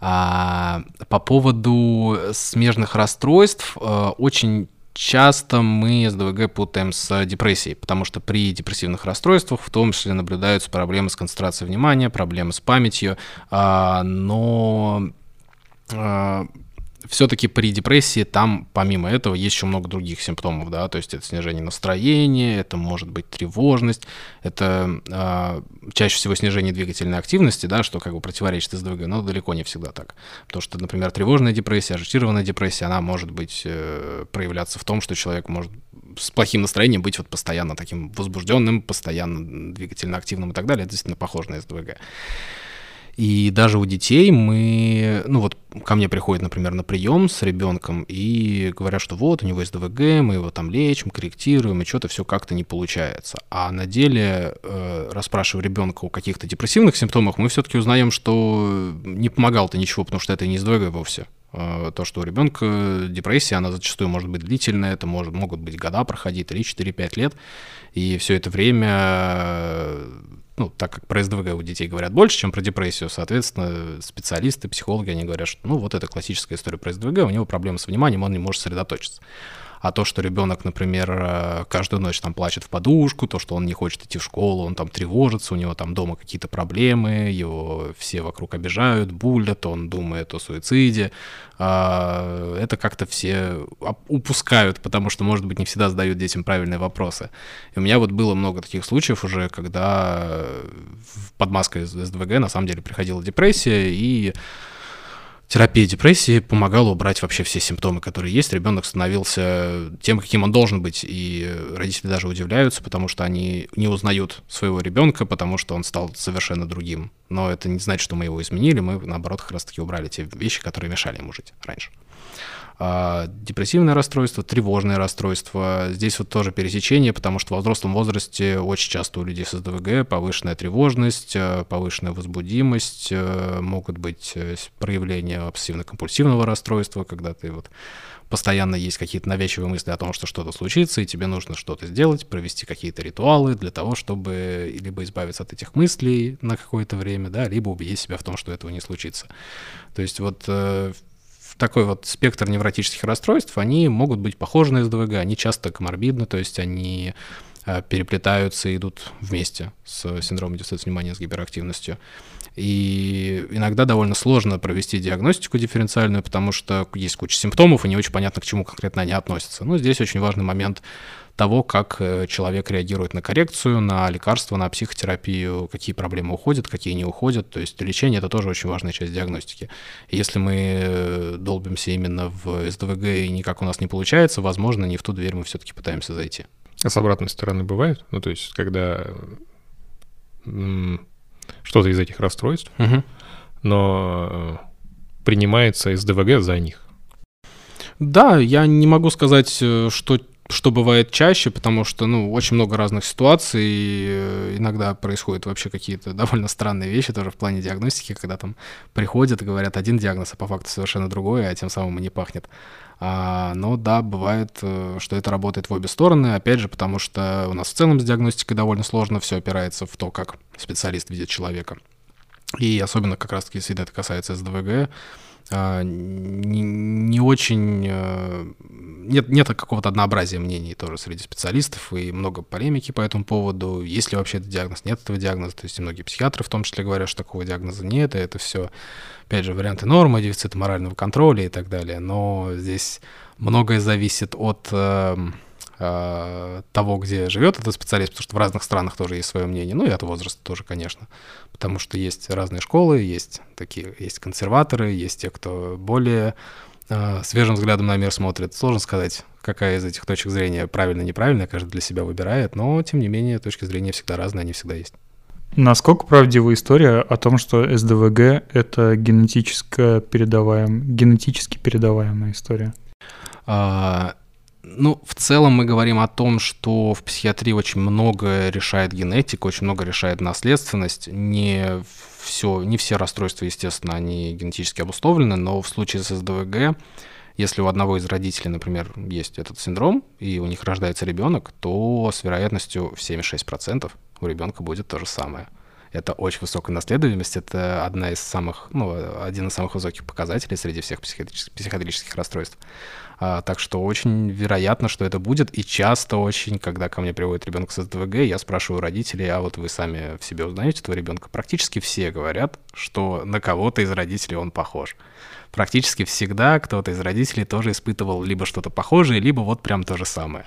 А, по поводу смежных расстройств, э, очень часто мы СДВГ путаем с депрессией, потому что при депрессивных расстройствах в том числе наблюдаются проблемы с концентрацией внимания, проблемы с памятью, а, но а, все-таки при депрессии там, помимо этого, есть еще много других симптомов, да, то есть это снижение настроения, это может быть тревожность, это э, чаще всего снижение двигательной активности, да, что как бы противоречит СДВГ, но далеко не всегда так. Потому что, например, тревожная депрессия, ажитированная депрессия, она может быть э, проявляться в том, что человек может с плохим настроением быть вот постоянно таким возбужденным, постоянно двигательно активным и так далее, это действительно похоже на СДВГ. И даже у детей мы, ну вот ко мне приходят, например, на прием с ребенком и говорят, что вот у него есть ДВГ, мы его там лечим, корректируем, и что-то все как-то не получается. А на деле, э, расспрашивая ребенка о каких-то депрессивных симптомах, мы все-таки узнаем, что не помогал-то ничего, потому что это не из ДВГ вовсе. Э, то, что у ребенка депрессия, она зачастую может быть длительная, это может, могут быть года проходить, 3, 4, 5 лет, и все это время ну, так как про СДВГ у детей говорят больше, чем про депрессию, соответственно, специалисты, психологи, они говорят, что, ну, вот это классическая история про СДВГ, у него проблемы с вниманием, он не может сосредоточиться. А то, что ребенок, например, э, каждую ночь там плачет в подушку, то, что он не хочет идти в школу, он там тревожится, у него там дома какие-то проблемы, его все вокруг обижают, булят, он думает о суициде, а, это как-то все упускают, потому что, может быть, не всегда задают детям правильные вопросы. И у меня вот было много таких случаев уже, когда под маской СДВГ на самом деле приходила депрессия, и терапия депрессии помогала убрать вообще все симптомы, которые есть. Ребенок становился тем, каким он должен быть. И родители даже удивляются, потому что они не узнают своего ребенка, потому что он стал совершенно другим. Но это не значит, что мы его изменили, мы, наоборот, как раз-таки убрали те вещи, которые мешали ему жить раньше. А, депрессивное расстройство, тревожное расстройство. Здесь вот тоже пересечение, потому что во взрослом возрасте очень часто у людей с СДВГ повышенная тревожность, э, повышенная возбудимость, э, могут быть э, проявления обсессивно-компульсивного расстройства, когда ты вот постоянно есть какие-то навязчивые мысли о том, что что-то случится, и тебе нужно что-то сделать, провести какие-то ритуалы для того, чтобы либо избавиться от этих мыслей на какое-то время, да, либо убедить себя в том, что этого не случится. То есть вот такой вот спектр невротических расстройств, они могут быть похожи на СДВГ, они часто коморбидны, то есть они э, переплетаются и идут вместе с синдромом дефицита внимания с гиперактивностью. И иногда довольно сложно провести диагностику дифференциальную, потому что есть куча симптомов, и не очень понятно, к чему конкретно они относятся. Но здесь очень важный момент того, как э, человек реагирует на коррекцию, на лекарства, на психотерапию, какие проблемы уходят, какие не уходят. То есть лечение — это тоже очень важная часть диагностики. Если мы э, долбимся именно в СДВГ и никак у нас не получается, возможно, не в ту дверь мы все-таки пытаемся зайти. А с обратной стороны бывает? Ну, то есть, когда что-то из этих расстройств, угу. но э, принимается СДВГ за них. Да, я не могу сказать, что что бывает чаще, потому что, ну, очень много разных ситуаций, и э, иногда происходят вообще какие-то довольно странные вещи тоже в плане диагностики, когда там приходят и говорят один диагноз, а по факту совершенно другой, а тем самым и не пахнет. А, но да, бывает, э, что это работает в обе стороны, опять же, потому что у нас в целом с диагностикой довольно сложно, все опирается в то, как специалист видит человека. И особенно как раз-таки, если это касается СДВГ, не, не очень... Э, нет, нет какого-то однообразия мнений тоже среди специалистов, и много полемики по этому поводу. Есть ли вообще этот диагноз, нет этого диагноза. То есть и многие психиатры в том числе говорят, что такого диагноза нет, и это все, опять же, варианты нормы, дефицита морального контроля и так далее. Но здесь многое зависит от эм, того, где живет этот специалист, потому что в разных странах тоже есть свое мнение, ну и от возраста тоже, конечно потому что есть разные школы, есть такие, есть консерваторы, есть те, кто более э, свежим взглядом на мир смотрит. Сложно сказать, какая из этих точек зрения правильно, неправильная, каждый для себя выбирает, но тем не менее точки зрения всегда разные, они всегда есть. Насколько правдива история о том, что СДВГ — это генетически передаваем, генетически передаваемая история? А, ну, в целом мы говорим о том, что в психиатрии очень много решает генетика, очень много решает наследственность. Не все, не все расстройства, естественно, они генетически обусловлены, но в случае с СДВГ, если у одного из родителей, например, есть этот синдром, и у них рождается ребенок, то с вероятностью в 76% у ребенка будет то же самое. Это очень высокая наследуемость, это одна из самых, ну, один из самых высоких показателей среди всех психиатрических, психиатрических расстройств. А, так что очень вероятно, что это будет. И часто очень, когда ко мне приводит ребенок с СДВГ, я спрашиваю родителей, а вот вы сами в себе узнаете этого ребенка? Практически все говорят, что на кого-то из родителей он похож. Практически всегда кто-то из родителей тоже испытывал либо что-то похожее, либо вот прям то же самое.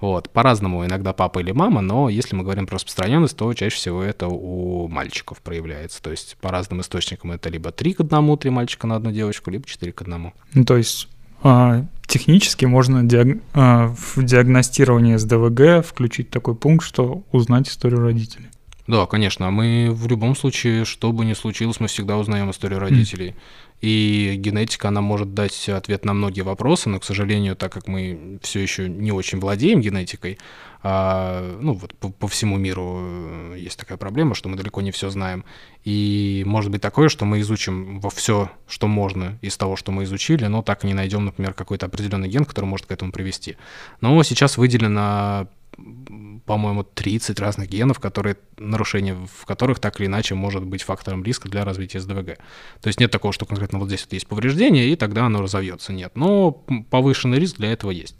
Вот, по-разному иногда папа или мама, но если мы говорим про распространенность, то чаще всего это у мальчиков проявляется. То есть по разным источникам это либо 3 к 1, 3 мальчика на одну девочку, либо 4 к 1. Ну, то есть технически можно диаг... а, в диагностировании СДВГ включить такой пункт, что узнать историю родителей. Да, конечно. Мы в любом случае, что бы ни случилось, мы всегда узнаем историю родителей. И генетика, она может дать ответ на многие вопросы, но, к сожалению, так как мы все еще не очень владеем генетикой, а, ну вот по, по всему миру э, есть такая проблема, что мы далеко не все знаем. И может быть такое, что мы изучим во все, что можно из того, что мы изучили, но так и не найдем, например, какой-то определенный ген, который может к этому привести. Но сейчас выделено по-моему, 30 разных генов, которые, нарушение в которых так или иначе может быть фактором риска для развития СДВГ. То есть нет такого, что конкретно вот здесь вот есть повреждение, и тогда оно разовьется. Нет. Но повышенный риск для этого есть.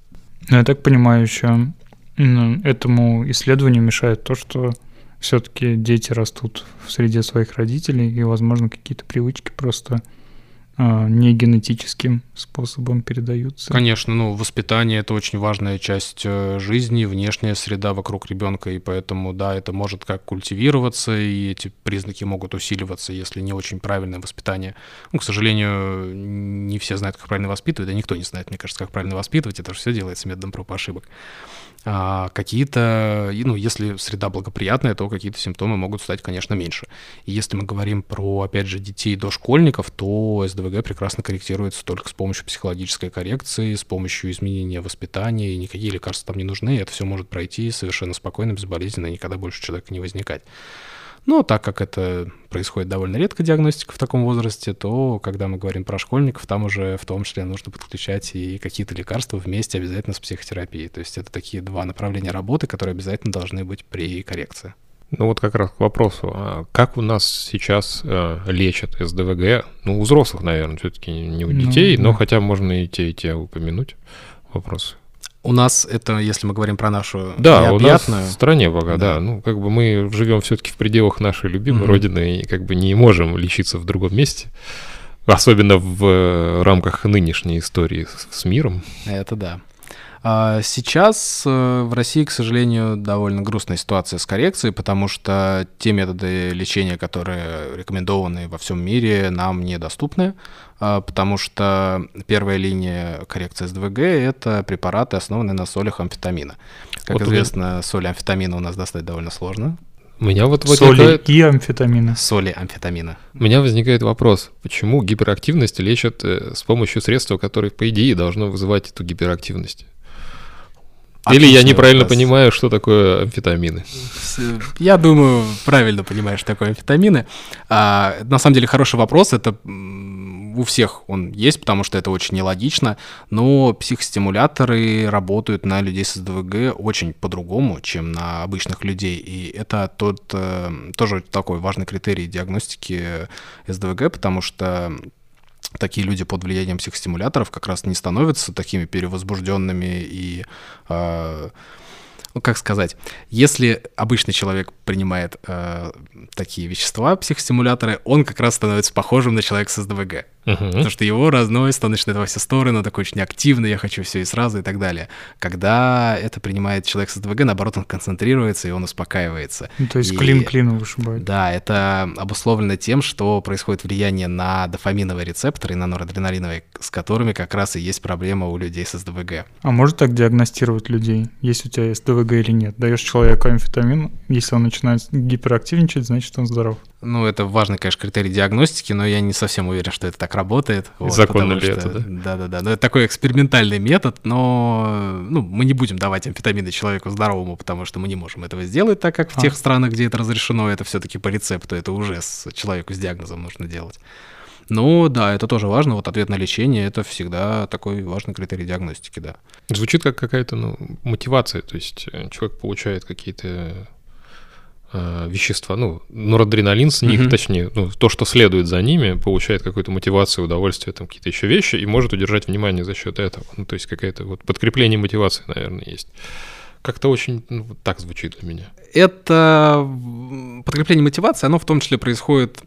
Ну, я так понимаю, еще этому исследованию мешает то, что все-таки дети растут в среде своих родителей, и, возможно, какие-то привычки просто не генетическим способом передаются. Конечно, ну, воспитание это очень важная часть э, жизни, внешняя среда вокруг ребенка, и поэтому, да, это может как культивироваться, и эти признаки могут усиливаться, если не очень правильное воспитание. Ну, к сожалению, не все знают, как правильно воспитывать, да никто не знает, мне кажется, как правильно воспитывать, это же все делается методом проб и ошибок. А какие-то, ну, если среда благоприятная, то какие-то симптомы могут стать, конечно, меньше. И если мы говорим про, опять же, детей дошкольников, то СДВГ прекрасно корректируется только с помощью психологической коррекции, с помощью изменения воспитания, и никакие лекарства там не нужны, это все может пройти совершенно спокойно, безболезненно, и никогда больше человека не возникать. Но так как это происходит довольно редко, диагностика в таком возрасте, то когда мы говорим про школьников, там уже в том числе нужно подключать и какие-то лекарства вместе обязательно с психотерапией. То есть это такие два направления работы, которые обязательно должны быть при коррекции. Ну вот как раз к вопросу, а как у нас сейчас э, лечат СДВГ? Ну, у взрослых, наверное, все-таки не у ну детей, ну, но да. хотя можно и те, и те упомянуть. Вопрос. У нас это, если мы говорим про нашу да, у нас в стране пока, да. да. Ну, как бы мы живем все-таки в пределах нашей любимой mm-hmm. родины и как бы не можем лечиться в другом месте. Особенно в э, рамках нынешней истории с миром. Это да. А сейчас э, в России, к сожалению, довольно грустная ситуация с коррекцией, потому что те методы лечения, которые рекомендованы во всем мире, нам недоступны, а, потому что первая линия коррекции СДВГ — это препараты, основанные на солях амфетамина. Как вот известно, вы... соли амфетамина у нас достать довольно сложно. У меня вот возникает... Соли и амфетамина. Соли амфетамина. У меня возникает вопрос, почему гиперактивность лечат э, с помощью средства, которое, по идее, должно вызывать эту гиперактивность? Или я неправильно вопрос. понимаю, что такое амфетамины. Я думаю, правильно понимаешь, что такое амфетамины. А, на самом деле хороший вопрос. Это у всех он есть, потому что это очень нелогично. Но психостимуляторы работают на людей с СДВГ очень по-другому, чем на обычных людей. И это тот э, тоже такой важный критерий диагностики СДВГ, потому что такие люди под влиянием психостимуляторов как раз не становятся такими перевозбужденными и э, ну, как сказать, если обычный человек принимает э, такие вещества, психостимуляторы, он как раз становится похожим на человека с СДВГ. Мгм. Потому что его разносит, он начинает во все стороны, он такой очень активный, я хочу все и сразу и так далее. Когда это принимает человек с СДВГ, наоборот, он концентрируется и он успокаивается. Ну, то есть И- клин клину вышибает. Да, это обусловлено тем, что происходит влияние на дофаминовые рецепторы и на норадреналиновые, с которыми как раз и есть проблема у людей с СДВГ. А может так диагностировать людей, есть у тебя СДВГ или нет? Даешь человеку амфетамин, если он начинает гиперактивничать, значит он здоров. Ну, это важный, конечно, критерий диагностики, но я не совсем уверен, что это так работает. законно потому ли это, что- да? Да-да-да. Ну, это такой экспериментальный метод, но ну, мы не будем давать амфетамины человеку здоровому, потому что мы не можем этого сделать, так как в А. тех странах, где это разрешено, это все-таки по рецепту, это уже с человеку с диагнозом нужно делать. Ну, да, это тоже важно. Вот ответ на лечение — это всегда такой важный критерий диагностики, да. Звучит как какая-то ну, мотивация, то есть э, человек получает какие-то э, вещества, ну, норадреналин с них, Мгм. точнее, ну, то, что следует за ними, получает какую-то мотивацию, удовольствие, там какие-то еще вещи, и может удержать внимание за счет этого. Ну, то есть какая-то вот подкрепление мотивации, наверное, есть. Как-то очень ну, так звучит для меня. это подкрепление мотивации, оно в том числе происходит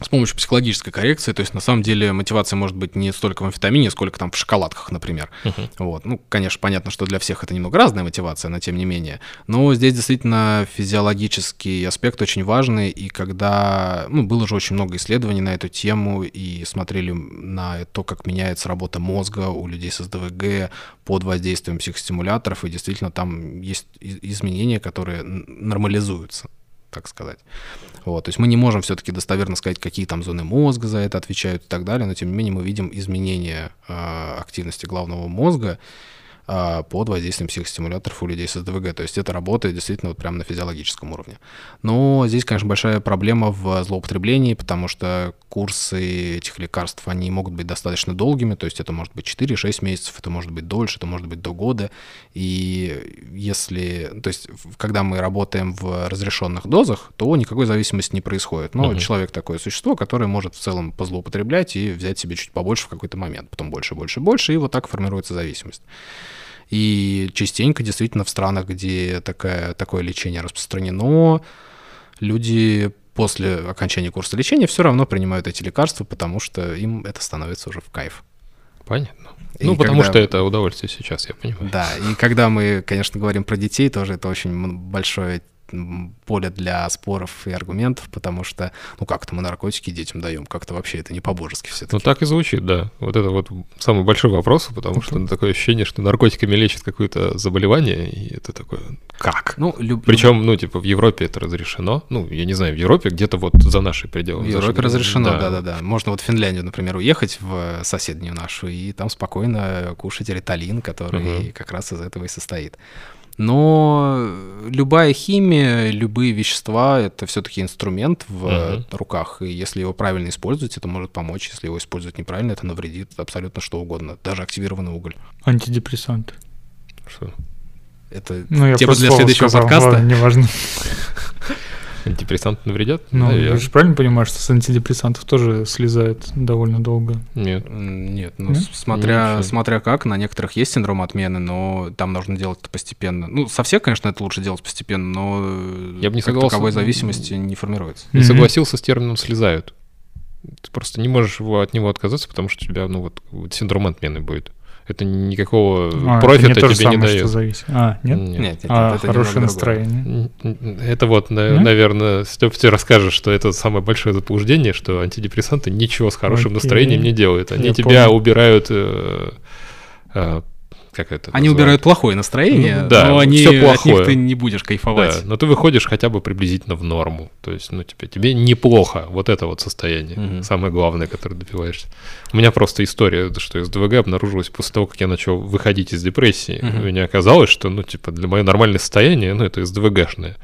с помощью психологической коррекции. То есть, на самом деле, мотивация может быть не столько в амфетамине, сколько там в шоколадках, например. Мгм. Вот. Ну, конечно, понятно, что для всех это немного разная мотивация, но тем не менее. Но здесь действительно физиологический аспект очень важный, и когда... Ну, было же очень много исследований на эту тему, и смотрели на то, как меняется работа мозга у людей с СДВГ под воздействием психостимуляторов, и действительно там есть изменения, которые нормализуются, так сказать. Вот, то есть мы не можем все-таки достоверно сказать, какие там зоны мозга за это отвечают и так далее, но тем не менее мы видим изменение э, активности головного мозга под воздействием психостимуляторов у людей с СДВГ. То есть это работает действительно вот прямо на физиологическом уровне. Но здесь, конечно, большая проблема в злоупотреблении, потому что курсы этих лекарств, они могут быть достаточно долгими, то есть это может быть 4-6 месяцев, это может быть дольше, это может быть до года. И если, то есть когда мы работаем в разрешенных дозах, то никакой зависимости не происходит. Но Мгм. человек такое существо, которое может в целом позлоупотреблять и взять себе чуть побольше в какой-то момент, потом больше, больше, больше, и вот так формируется зависимость. И частенько действительно в странах, где такая, такое лечение распространено, люди после окончания курса лечения все равно принимают эти лекарства, потому что им это становится уже в кайф. Понятно. И ну, потому когда- что это удовольствие сейчас, я понимаю. Да, и когда мы, конечно, говорим про детей, тоже это очень большое поле для споров и аргументов, потому что, ну как-то мы наркотики детям даем, как-то вообще это не по-божески все-таки. Ну, так и звучит, да. Вот это вот самый большой вопрос, потому что такое ощущение, что наркотиками лечат какое-то заболевание, и это такое, как? Ну, люб- Причем, ну, типа, в Европе это разрешено. Ну, я не знаю, в Европе где-то вот за наши пределы. В Европе разрешено, да-да-да. Можно вот в Финляндию, например, уехать в соседнюю нашу и там спокойно кушать риталин, который Мгм. как раз из этого и состоит. Но любая химия, любые вещества — это все-таки инструмент в Мгм. руках, и если его правильно использовать, это может помочь. Если его использовать неправильно, это навредит абсолютно что угодно, даже активированный уголь. Антидепрессанты. Что? Это Ну, тема для следующего сказал, подкаста. ладно, неважно. Антидепрессанты навредят? Ну, вы же правильно понимаешь, что с антидепрессантов тоже слезает довольно долго. Нет. Нет, ну, Нет? смотря, Ничего. смотря как, на некоторых есть синдром отмены, но там нужно делать это постепенно. Ну, со всех, конечно, это лучше делать постепенно, но э, Я бы не как согласен. таковой зависимости не формируется. Не Мгм. согласился с термином «слезают». Ты просто не можешь от него отказаться, потому что у тебя, ну, вот, вот синдром отмены будет. Это никакого А, это профита не то же тебе не самое, что дает. зависит. А, нет? Нет, нет, а, это хорошее настроение. Н- Это вот, Нет? наверное, Степ тебе расскажет, что это самое большое заблуждение, что антидепрессанты ничего с хорошим Окей. настроением не делают. Они Я тебя понял. убирают, э, э, как это Они назвать? убирают плохое настроение, Ну, да, но они, от плохое. них ты не будешь кайфовать. Да, но ты выходишь хотя бы приблизительно в норму. То есть, ну, тебе, тебе неплохо. Вот это вот состояние. Мгм. Самое главное, которое добиваешься. У меня просто история, что из ДВГ обнаружилась после того, как я начал выходить из депрессии. Мгм. У меня оказалось, что, ну, типа, для мое нормальное состояние, ну, это СДВГшное.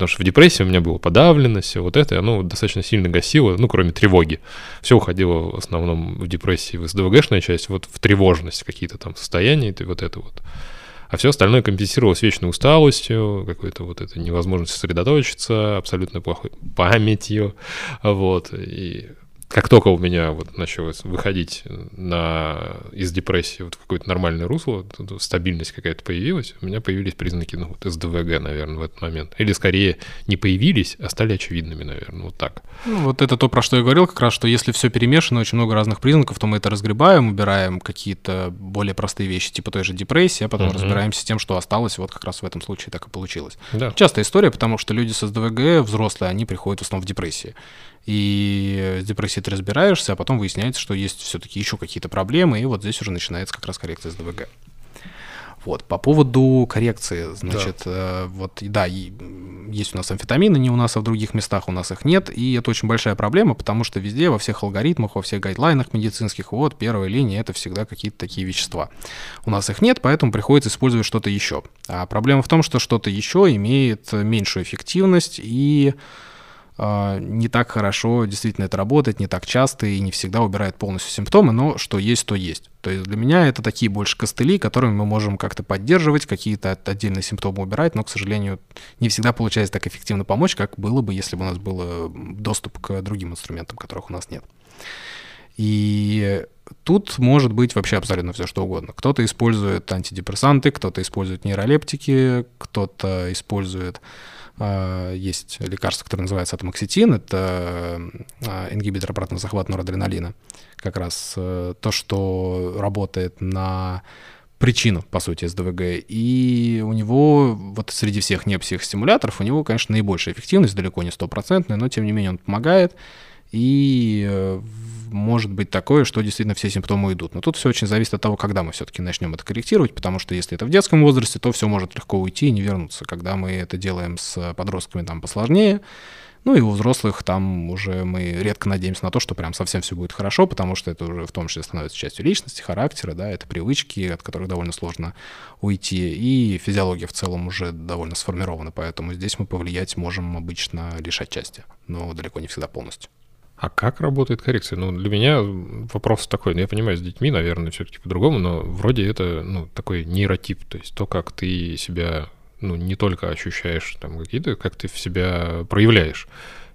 Потому что в депрессии у меня была подавленность, вот это, и оно достаточно сильно гасило, ну, кроме тревоги. Все уходило в основном в депрессии, в СДВГшная часть, вот в тревожность какие-то там состояния, и вот это вот. А все остальное компенсировалось вечной усталостью, какой-то вот этой невозможностью сосредоточиться, абсолютно плохой памятью, вот. И как только у меня вот началось выходить на, из депрессии вот в какое-то нормальное русло, стабильность какая-то появилась, у меня появились признаки, ну, вот СДВГ, наверное, в этот момент. Или скорее не появились, а стали очевидными, наверное, вот так. Ну, вот это то, про что я говорил, как раз, что если все перемешано, очень много разных признаков, то мы это разгребаем, убираем какие-то более простые вещи, типа той же депрессии, а потом Мгм. разбираемся с тем, что осталось, вот как раз в этом случае так и получилось. Да. Частая история, потому что люди с СДВГ, взрослые, они приходят в основном в депрессии. И с депрессией ты разбираешься, а потом выясняется, что есть все-таки еще какие-то проблемы, и вот здесь уже начинается как раз коррекция СДВГ. Вот, по поводу коррекции, значит, э, вот, да, и, есть у нас амфетамины, не у нас, а в других местах у нас их нет, и это очень большая проблема, потому что везде, во всех алгоритмах, во всех гайдлайнах медицинских, вот, первая линия — это всегда какие-то такие вещества. У нас их нет, поэтому приходится использовать что-то еще. А проблема в том, что что-то еще имеет меньшую эффективность и не так хорошо действительно это работает, не так часто и не всегда убирает полностью симптомы, но что есть, то есть. То есть для меня это такие больше костыли, которыми мы можем как-то поддерживать, какие-то от- отдельные симптомы убирать, но, к сожалению, не всегда получается так эффективно помочь, как было бы, если бы у нас был э, доступ к другим инструментам, которых у нас нет. И тут может быть вообще абсолютно все что угодно. Кто-то использует антидепрессанты, кто-то использует нейролептики, кто-то использует а, есть лекарство, которое называется атомоксетин, это а, ингибитор обратного захвата норадреналина. Как раз э, то, что работает на причину, по сути, СДВГ. И у него, вот среди всех непсихостимуляторов, у него, конечно, наибольшая эффективность, далеко не стопроцентная, но, тем не менее, он помогает. И э, может быть такое, что действительно все симптомы уйдут. Но тут все очень зависит от того, когда мы все-таки начнем это корректировать, потому что если это в детском возрасте, то все может легко уйти и не вернуться. Когда мы это делаем с подростками, там посложнее. Ну и у взрослых там уже мы редко надеемся на то, что прям совсем все будет хорошо, потому что это уже в том числе становится частью личности, характера, да, это привычки, от которых довольно сложно уйти, и физиология в целом уже довольно сформирована, поэтому здесь мы повлиять можем обычно лишь отчасти, но далеко не всегда полностью. А как работает коррекция? Ну, для меня вопрос такой, ну, я понимаю, с детьми, наверное, все-таки по-другому, но вроде это, ну, такой нейротип, то есть то, как ты себя, ну, не только ощущаешь там какие-то, как ты в себя проявляешь,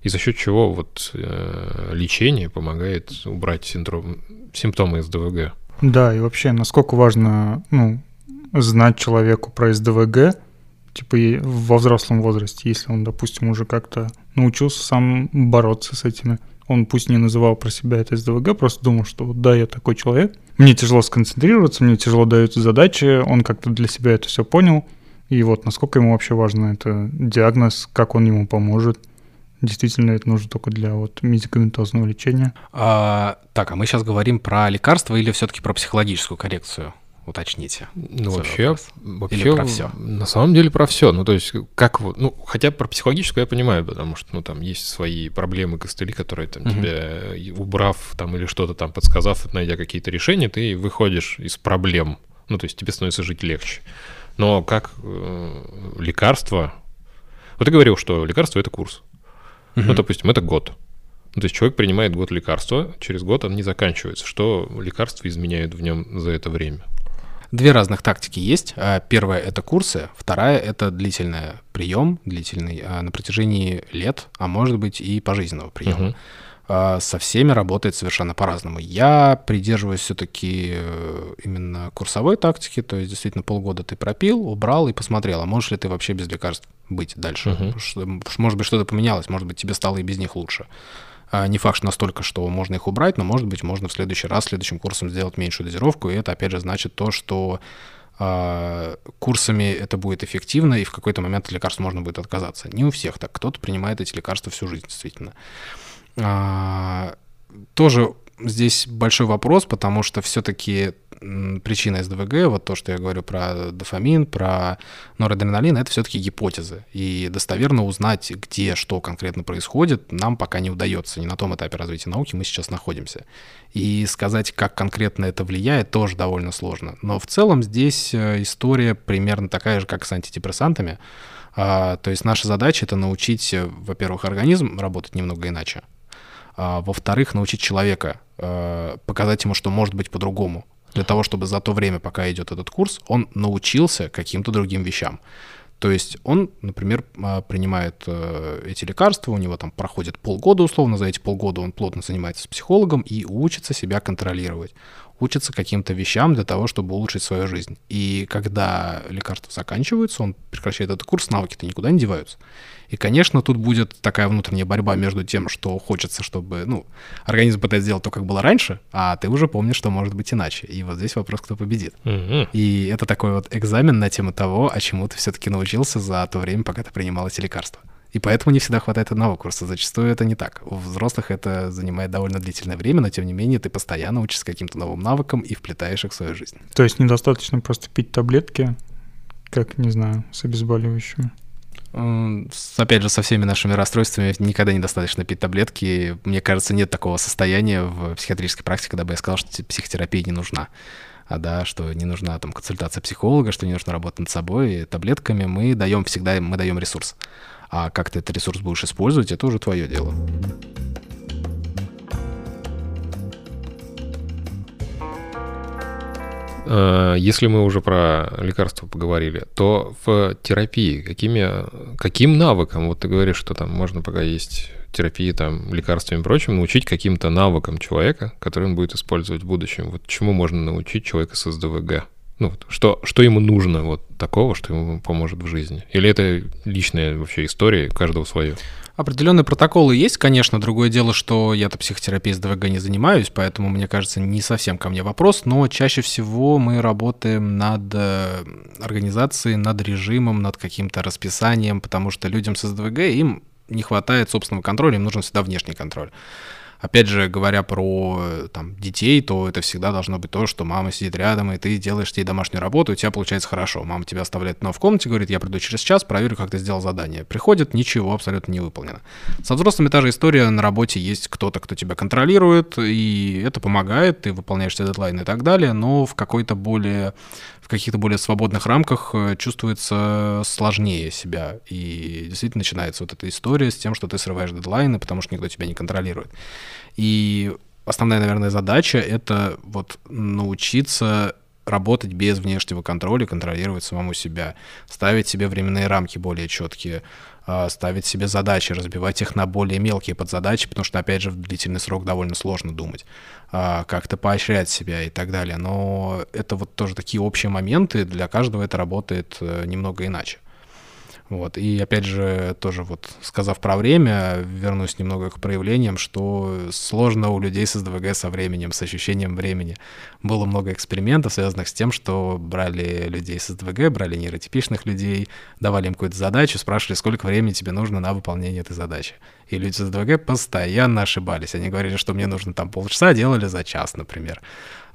и за счет чего вот э, лечение помогает убрать синдром, симптомы СДВГ. Да, и вообще, насколько важно, ну, знать человеку про СДВГ, типа во взрослом возрасте, если он, допустим, уже как-то научился сам бороться с этими. Он пусть не называл про себя это СДВГ, просто думал, что вот да, я такой человек. Мне тяжело сконцентрироваться, мне тяжело даются задачи, он как-то для себя это все понял. И вот насколько ему вообще важно это диагноз, как он ему поможет. Действительно, это нужно только для вот медикаментозного лечения. А, так, а мы сейчас говорим про лекарства или все-таки про психологическую коррекцию? Уточните. Ну, вообще, вопрос. вообще, Или про всё? на самом деле про все. Ну, то есть, как вот, ну, хотя про психологическую я понимаю, потому что, ну, там есть свои проблемы, костыли, которые там Мгм. тебя, и убрав там или что-то там подсказав, найдя какие-то решения, ты выходишь из проблем. Ну, то есть, тебе становится жить легче. Но как э, лекарство... Вот ты говорил, что лекарство — это курс. Ну, Мгм. допустим, это год. Ну, то есть человек принимает год лекарства, через год он не заканчивается. Что лекарства изменяют в нем за это время? Две разных тактики есть. А, Первая — это курсы, вторая — это длительный прием, длительный а, на протяжении лет, а может быть и пожизненного приема. Мгм. А, Со всеми работает совершенно по-разному. Я придерживаюсь все-таки именно курсовой тактики, то есть действительно полгода ты пропил, убрал и посмотрел, а можешь ли ты вообще без лекарств быть дальше. Что- Может быть, что-то поменялось, может быть, тебе стало и без них лучше. А, Не факт, что настолько, что можно их убрать, но, может быть, можно в следующий раз, следующим курсом сделать меньшую дозировку, и это, опять же, значит то, что а, курсами это будет эффективно, и в какой-то момент от лекарств можно будет отказаться. Не у всех так. Кто-то принимает эти лекарства всю жизнь, действительно. А, Тоже здесь большой вопрос, потому что все-таки причина СДВГ, вот то, что я говорю про дофамин, про норадреналин, это все-таки гипотезы. И достоверно узнать, где что конкретно происходит, нам пока не удается. Не на том этапе развития науки мы сейчас находимся. И сказать, как конкретно это влияет, тоже довольно сложно. Но в целом здесь э, история примерно такая же, как с антидепрессантами. А, то есть наша задача это научить, э, во-первых, организм работать немного иначе, а, во-вторых, научить человека, э, показать ему, что может быть по-другому для того, чтобы за то время, пока идет этот курс, он научился каким-то другим вещам. То есть он, например, а, принимает э, эти лекарства, у него там проходит полгода условно, за эти полгода он плотно занимается с психологом и учится себя контролировать учится каким-то вещам для того, чтобы улучшить свою жизнь. И когда лекарства заканчиваются, он прекращает этот курс, навыки-то никуда не деваются. И, конечно, тут будет такая внутренняя борьба между тем, что хочется, чтобы, ну, организм пытается сделать то, как было раньше, а ты уже помнишь, что может быть иначе. И вот здесь вопрос, кто победит. Угу. И это такой вот экзамен на тему того, а чему ты все-таки научился за то время, пока ты принимал эти лекарства. И поэтому не всегда хватает одного курса. Зачастую это не так. У взрослых это занимает довольно длительное время, но тем не менее ты постоянно учишься каким-то новым навыкам и вплетаешь их в свою жизнь. То есть недостаточно просто пить таблетки, как, не знаю, с обезболивающими? Опять же, со всеми нашими расстройствами никогда недостаточно пить таблетки. Мне кажется, нет такого состояния в психиатрической практике, когда бы я сказал, что психотерапия не нужна а да, что не нужна там консультация психолога, что не нужно работать над собой и таблетками, мы даем всегда, мы даем ресурс. А как ты этот ресурс будешь использовать, это уже твое дело. Э, если мы уже про лекарства поговорили, то в терапии какими, каким навыкам, вот ты говоришь, что там можно пока есть терапии, там, лекарствами и прочим, научить каким-то навыкам человека, который он будет использовать в будущем. Вот чему можно научить человека с СДВГ? Ну, что, что ему нужно вот такого, что ему поможет в жизни? Или это личная вообще история, каждого свое? Определенные протоколы есть, конечно. Другое дело, что я-то психотерапией с ДВГ не занимаюсь, поэтому, мне кажется, не совсем ко мне вопрос. Но чаще всего мы работаем над э, организацией, над режимом, над каким-то расписанием, потому что людям с СДВГ им не хватает собственного контроля, им нужен всегда внешний контроль. Опять же, говоря про там, детей, то это всегда должно быть то, что мама сидит рядом, и ты делаешь ей домашнюю работу, и у тебя получается хорошо. Мама тебя оставляет но в комнате, говорит, я приду через час, проверю, как ты сделал задание. Приходит, ничего абсолютно не выполнено. Со взрослыми та же история, на работе есть кто-то, кто тебя контролирует, и это помогает, ты выполняешь все дедлайны и так далее, но в какой-то более в каких-то более свободных рамках э, чувствуется сложнее себя. И действительно начинается вот эта история с тем, что ты срываешь дедлайны, потому что никто тебя не контролирует. И основная, наверное, задача — это вот научиться работать без внешнего контроля, контролировать самому себя, ставить себе временные рамки более четкие, а, ставить себе задачи, разбивать их на более мелкие подзадачи, потому что, опять же, в длительный срок довольно сложно думать, а, как-то поощрять себя и так далее. Но это вот тоже такие общие моменты, для каждого это работает э, немного иначе. Вот. И опять же, тоже вот сказав про время, вернусь немного к проявлениям, что сложно у людей с СДВГ со временем, с ощущением времени. Было много экспериментов, связанных с тем, что брали людей с СДВГ, брали нейротипичных людей, давали им какую-то задачу, спрашивали, сколько времени тебе нужно на выполнение этой задачи. И люди с СДВГ постоянно ошибались. Они говорили, что мне нужно там полчаса, делали за час, например.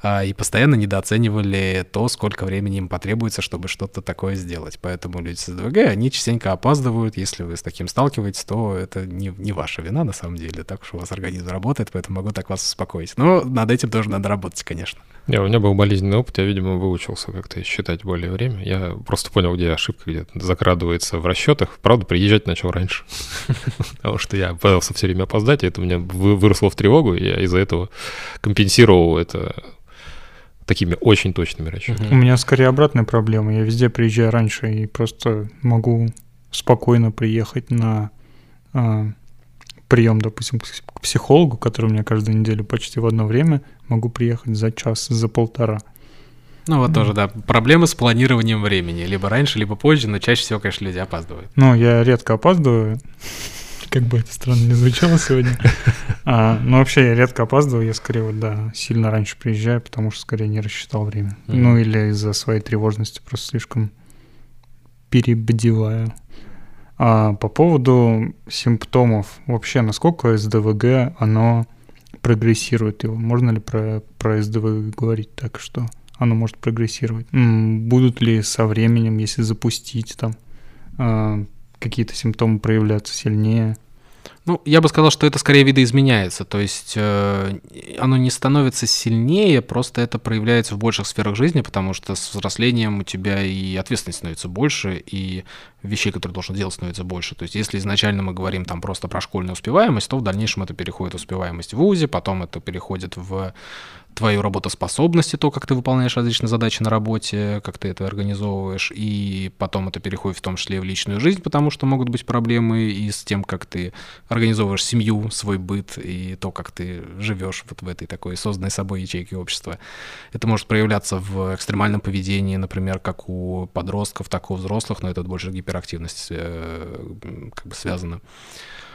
А, и постоянно недооценивали то, сколько времени им потребуется, чтобы что-то такое сделать. Поэтому люди с СДВГ, они частенько опаздывают. Если вы с таким сталкиваетесь, то это не, не ваша вина на самом деле. Так уж у вас организм работает, поэтому могу так вас успокоить. Но над этим тоже надо работать, конечно. Не, у меня был болезненный опыт, я, видимо, выучился как-то считать более время. Я просто понял, где ошибка, где закрадывается в расчетах. Правда, приезжать начал раньше, потому что я пытался все время опоздать, и это у меня выросло в тревогу, и я из-за этого компенсировал это такими очень точными расчетами. У меня скорее обратная проблема. Я везде приезжаю раньше и просто могу спокойно приехать на а, прием, допустим, к психологу, который у меня каждую неделю почти в одно время, могу приехать за час, за полтора. Ну вот mm. тоже, да, проблемы с планированием времени. Либо раньше, либо позже, но чаще всего, конечно, люди опаздывают. Ну, я редко опаздываю как бы это странно не звучало сегодня. А, но вообще я редко опаздываю, я скорее вот, да, сильно раньше приезжаю, потому что скорее не рассчитал время. Mm-hmm. Ну или из-за своей тревожности просто слишком перебдеваю. А по поводу симптомов, вообще, насколько СДВГ, оно прогрессирует его? Можно ли про, про СДВГ говорить так, что оно может прогрессировать? Будут ли со временем, если запустить там, а, какие-то симптомы проявляться сильнее? Ну, я бы сказал, что это скорее видоизменяется, то есть э, оно не становится сильнее, просто это проявляется в больших сферах жизни, потому что с взрослением у тебя и ответственность становится больше, и вещей, которые должен делать, становится больше. То есть если изначально мы говорим там просто про школьную успеваемость, то в дальнейшем это переходит в успеваемость в ВУЗе, потом это переходит в твою работоспособность и то, как ты выполняешь различные задачи на работе, как ты это организовываешь, и потом это переходит в том числе в личную жизнь, потому что могут быть проблемы и с тем, как ты организовываешь семью, свой быт и то, как ты живешь вот в этой такой созданной собой ячейке общества. Это может проявляться в экстремальном поведении, например, как у подростков, так и у взрослых, но это больше гиперактивность э, как бы связана. А,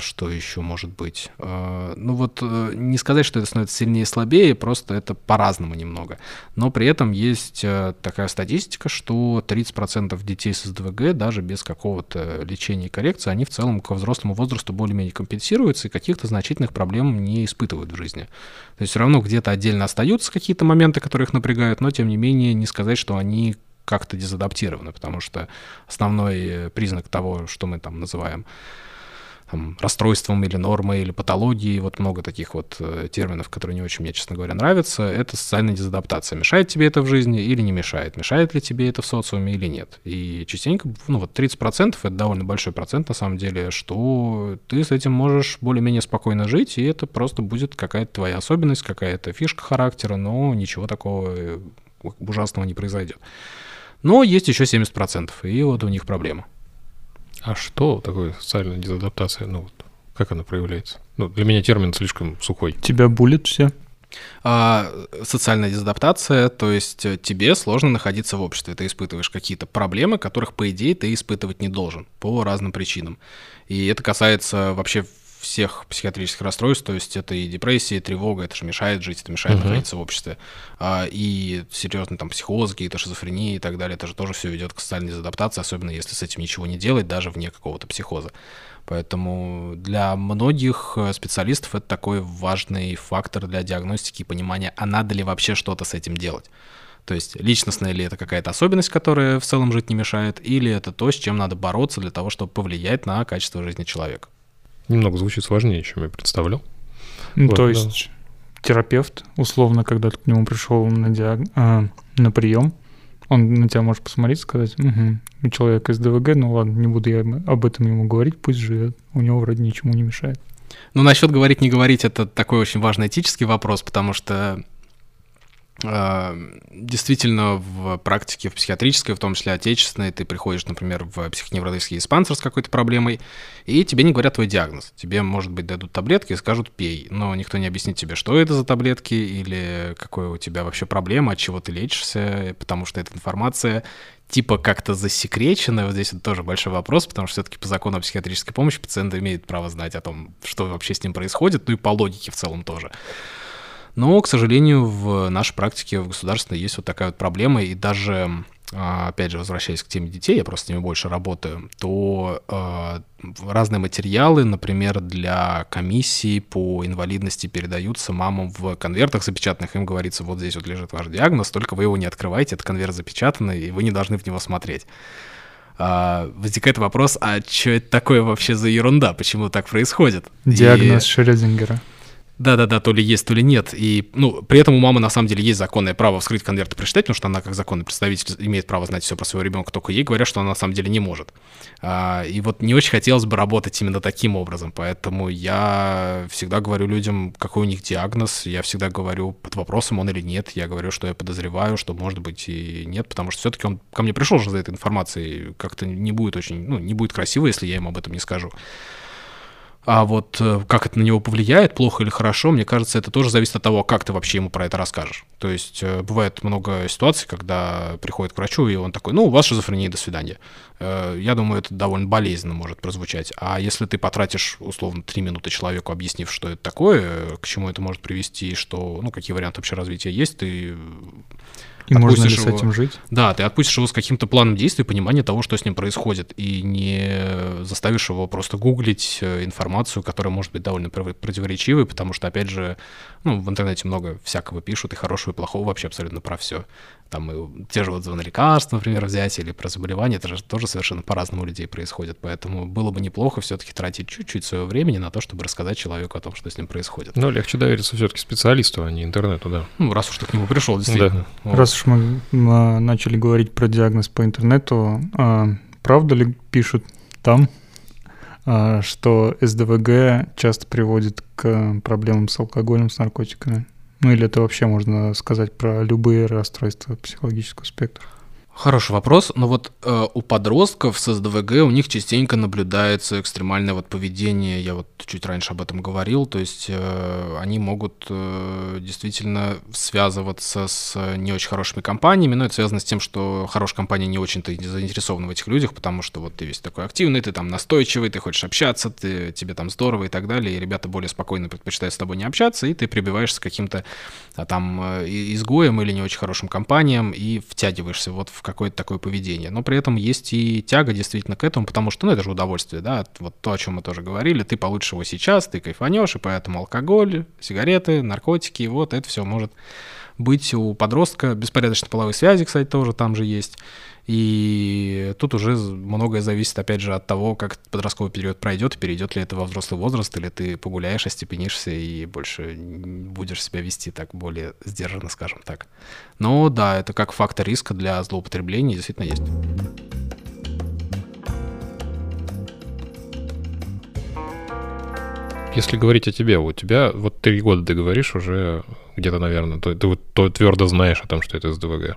что еще может быть? А, ну вот э, не сказать, что это становится сильнее и слабее, просто это по-разному немного. Но при этом есть э, такая статистика, что 30% детей с СДВГ даже без какого-то лечения и коррекции, они в целом к взрослому возрасту более-менее компенсируются и каких-то значительных проблем не испытывают в жизни. То есть все равно где-то отдельно остаются какие-то моменты, которые их напрягают, но тем не менее не сказать, что они как-то дезадаптированы, потому что основной э, признак того, что мы там называем там, расстройством или нормой, или патологией, вот много таких вот э, терминов, которые не очень мне, честно говоря, нравятся, это социальная дезадаптация. Мешает тебе это в жизни или не мешает? Мешает ли тебе это в социуме или нет? И частенько, ну вот 30% это довольно большой процент на самом деле, что ты с этим можешь более-менее спокойно жить, и это просто будет какая-то твоя особенность, какая-то фишка характера, но ничего такого э, ужасного не произойдет. Но есть еще 70%, и вот у них проблема. А что такое социальная дезадаптация? Ну, вот, как она проявляется? Ну, для меня термин слишком сухой. Тебя булит все? А, социальная дезадаптация, то есть э, тебе сложно находиться в обществе, ты испытываешь какие-то проблемы, которых, по идее, ты испытывать не должен по разным причинам. И это касается вообще всех психиатрических расстройств, то есть это и депрессия, и тревога, это же мешает жить, это мешает uh-huh. находиться в обществе. А, и серьезно там психоз, какие-то шизофрении и так далее, это же тоже все ведет к социальной дезадаптации, особенно если с этим ничего не делать, даже вне какого-то психоза. Поэтому для многих э, специалистов это такой важный фактор для диагностики и понимания, а надо ли вообще что-то с этим делать. То есть личностная ли это какая-то особенность, которая в целом жить не мешает, или это то, с чем надо бороться для того, чтобы повлиять на качество жизни человека немного звучит сложнее, чем я представлял. Ну, вот, то есть да. терапевт, условно, когда ты к нему пришел на, диаг... а, на прием, он на тебя может посмотреть и сказать, угу, у человека СДВГ, ну ладно, не буду я об этом ему говорить, пусть живет, у него вроде ничему не мешает. Ну, насчет говорить, не говорить, это такой очень важный этический вопрос, потому что действительно в практике, в психиатрической, в том числе отечественной, ты приходишь, например, в психоневрологический диспансер с какой-то проблемой, и тебе не говорят твой диагноз. Тебе, может быть, дадут таблетки и скажут «пей», но никто не объяснит тебе, что это за таблетки или какая у тебя вообще проблема, от чего ты лечишься, потому что эта информация типа как-то засекречена. Вот здесь это тоже большой вопрос, потому что все-таки по закону о психиатрической помощи пациент имеет право знать о том, что вообще с ним происходит, ну и по логике в целом тоже. Но, к сожалению, в нашей практике в государственной есть вот такая вот проблема, и даже а, опять же, возвращаясь к теме детей, я просто с ними больше работаю, то э, разные материалы, например, для комиссии по инвалидности передаются мамам в конвертах запечатанных, им говорится, вот здесь вот лежит ваш диагноз, только вы его не открываете, этот конверт запечатанный, и вы не должны в него смотреть. Uh, возникает вопрос, а что это такое вообще за ерунда, почему так происходит? Диагноз и... Шрёдингера. Да-да-да, то ли есть, то ли нет. И, ну, при этом у мамы на самом деле есть законное право вскрыть конверт и прочитать, потому что она, как законный представитель, имеет право знать все про своего ребенка, только ей говорят, что она на самом деле не может. А, и вот не очень хотелось бы работать именно таким образом, поэтому я всегда говорю людям, какой у них диагноз, я всегда говорю под вопросом, он или нет, я говорю, что я подозреваю, что может быть и нет, потому что все-таки он ко мне пришел же за этой информацией, как-то не будет очень, ну, не будет красиво, если я ему об этом не скажу. А вот э, как это на него повлияет, плохо или хорошо, мне кажется, это тоже зависит от того, как ты вообще ему про это расскажешь. То есть э, бывает много ситуаций, когда приходит к врачу, и он такой, ну, у вас шизофрения, до свидания. Э, я думаю, это довольно болезненно может прозвучать. А если ты потратишь, условно, три минуты человеку, объяснив, что это такое, к чему это может привести, что, ну, какие варианты вообще развития есть, ты И можно ли с этим жить? Да, ты отпустишь его с каким-то планом действий, понимания того, что с ним происходит, и не заставишь его просто гуглить э, информацию, которая может быть довольно противоречивой, потому что, опять же, ну, в интернете много всякого пишут, и хорошего, и плохого вообще абсолютно про все. Там и те же отзывы на лекарства, например, взять, или про заболевания, это же тоже совершенно по-разному у людей происходит. Поэтому было бы неплохо все-таки тратить чуть-чуть своего времени на то, чтобы рассказать человеку о том, что с ним происходит. Но легче довериться все-таки специалисту, а не интернету, да. Ну, раз уж ты к нему пришел, действительно. Вот. Раз уж мы начали говорить про диагноз по интернету, а, правда ли пишут там, а, что СДВГ часто приводит к проблемам с алкоголем, с наркотиками? Ну или это вообще можно сказать про любые расстройства психологического спектра? Хороший вопрос. Но вот э, у подростков с СДВГ у них частенько наблюдается экстремальное вот поведение. Я вот чуть раньше об этом говорил. То есть э, они могут э, действительно связываться с не очень хорошими компаниями. Но это связано с тем, что хорошая компания не очень-то заинтересована в этих людях, потому что вот ты весь такой активный, ты там настойчивый, ты хочешь общаться, ты, тебе там здорово и так далее. И ребята более спокойно предпочитают с тобой не общаться, и ты прибиваешься к каким-то а, там э, изгоем или не очень хорошим компаниям и втягиваешься вот в какое-то такое поведение. Но при этом есть и тяга действительно к этому, потому что, ну, это же удовольствие, да, вот то, о чем мы тоже говорили, ты получишь его сейчас, ты кайфанешь, и поэтому алкоголь, сигареты, наркотики, вот это все может быть у подростка. Беспорядочные половые связи, кстати, тоже там же есть. И тут уже многое зависит, опять же, от того, как подростковый период пройдет, перейдет ли это во взрослый возраст, или ты погуляешь, остепенишься и больше будешь себя вести так более сдержанно, скажем так. Но да, это как фактор риска для злоупотребления действительно есть. Если говорить о тебе, у тебя вот три года ты говоришь уже где-то, наверное, то, ты вот то твердо знаешь о том, что это СДВГ.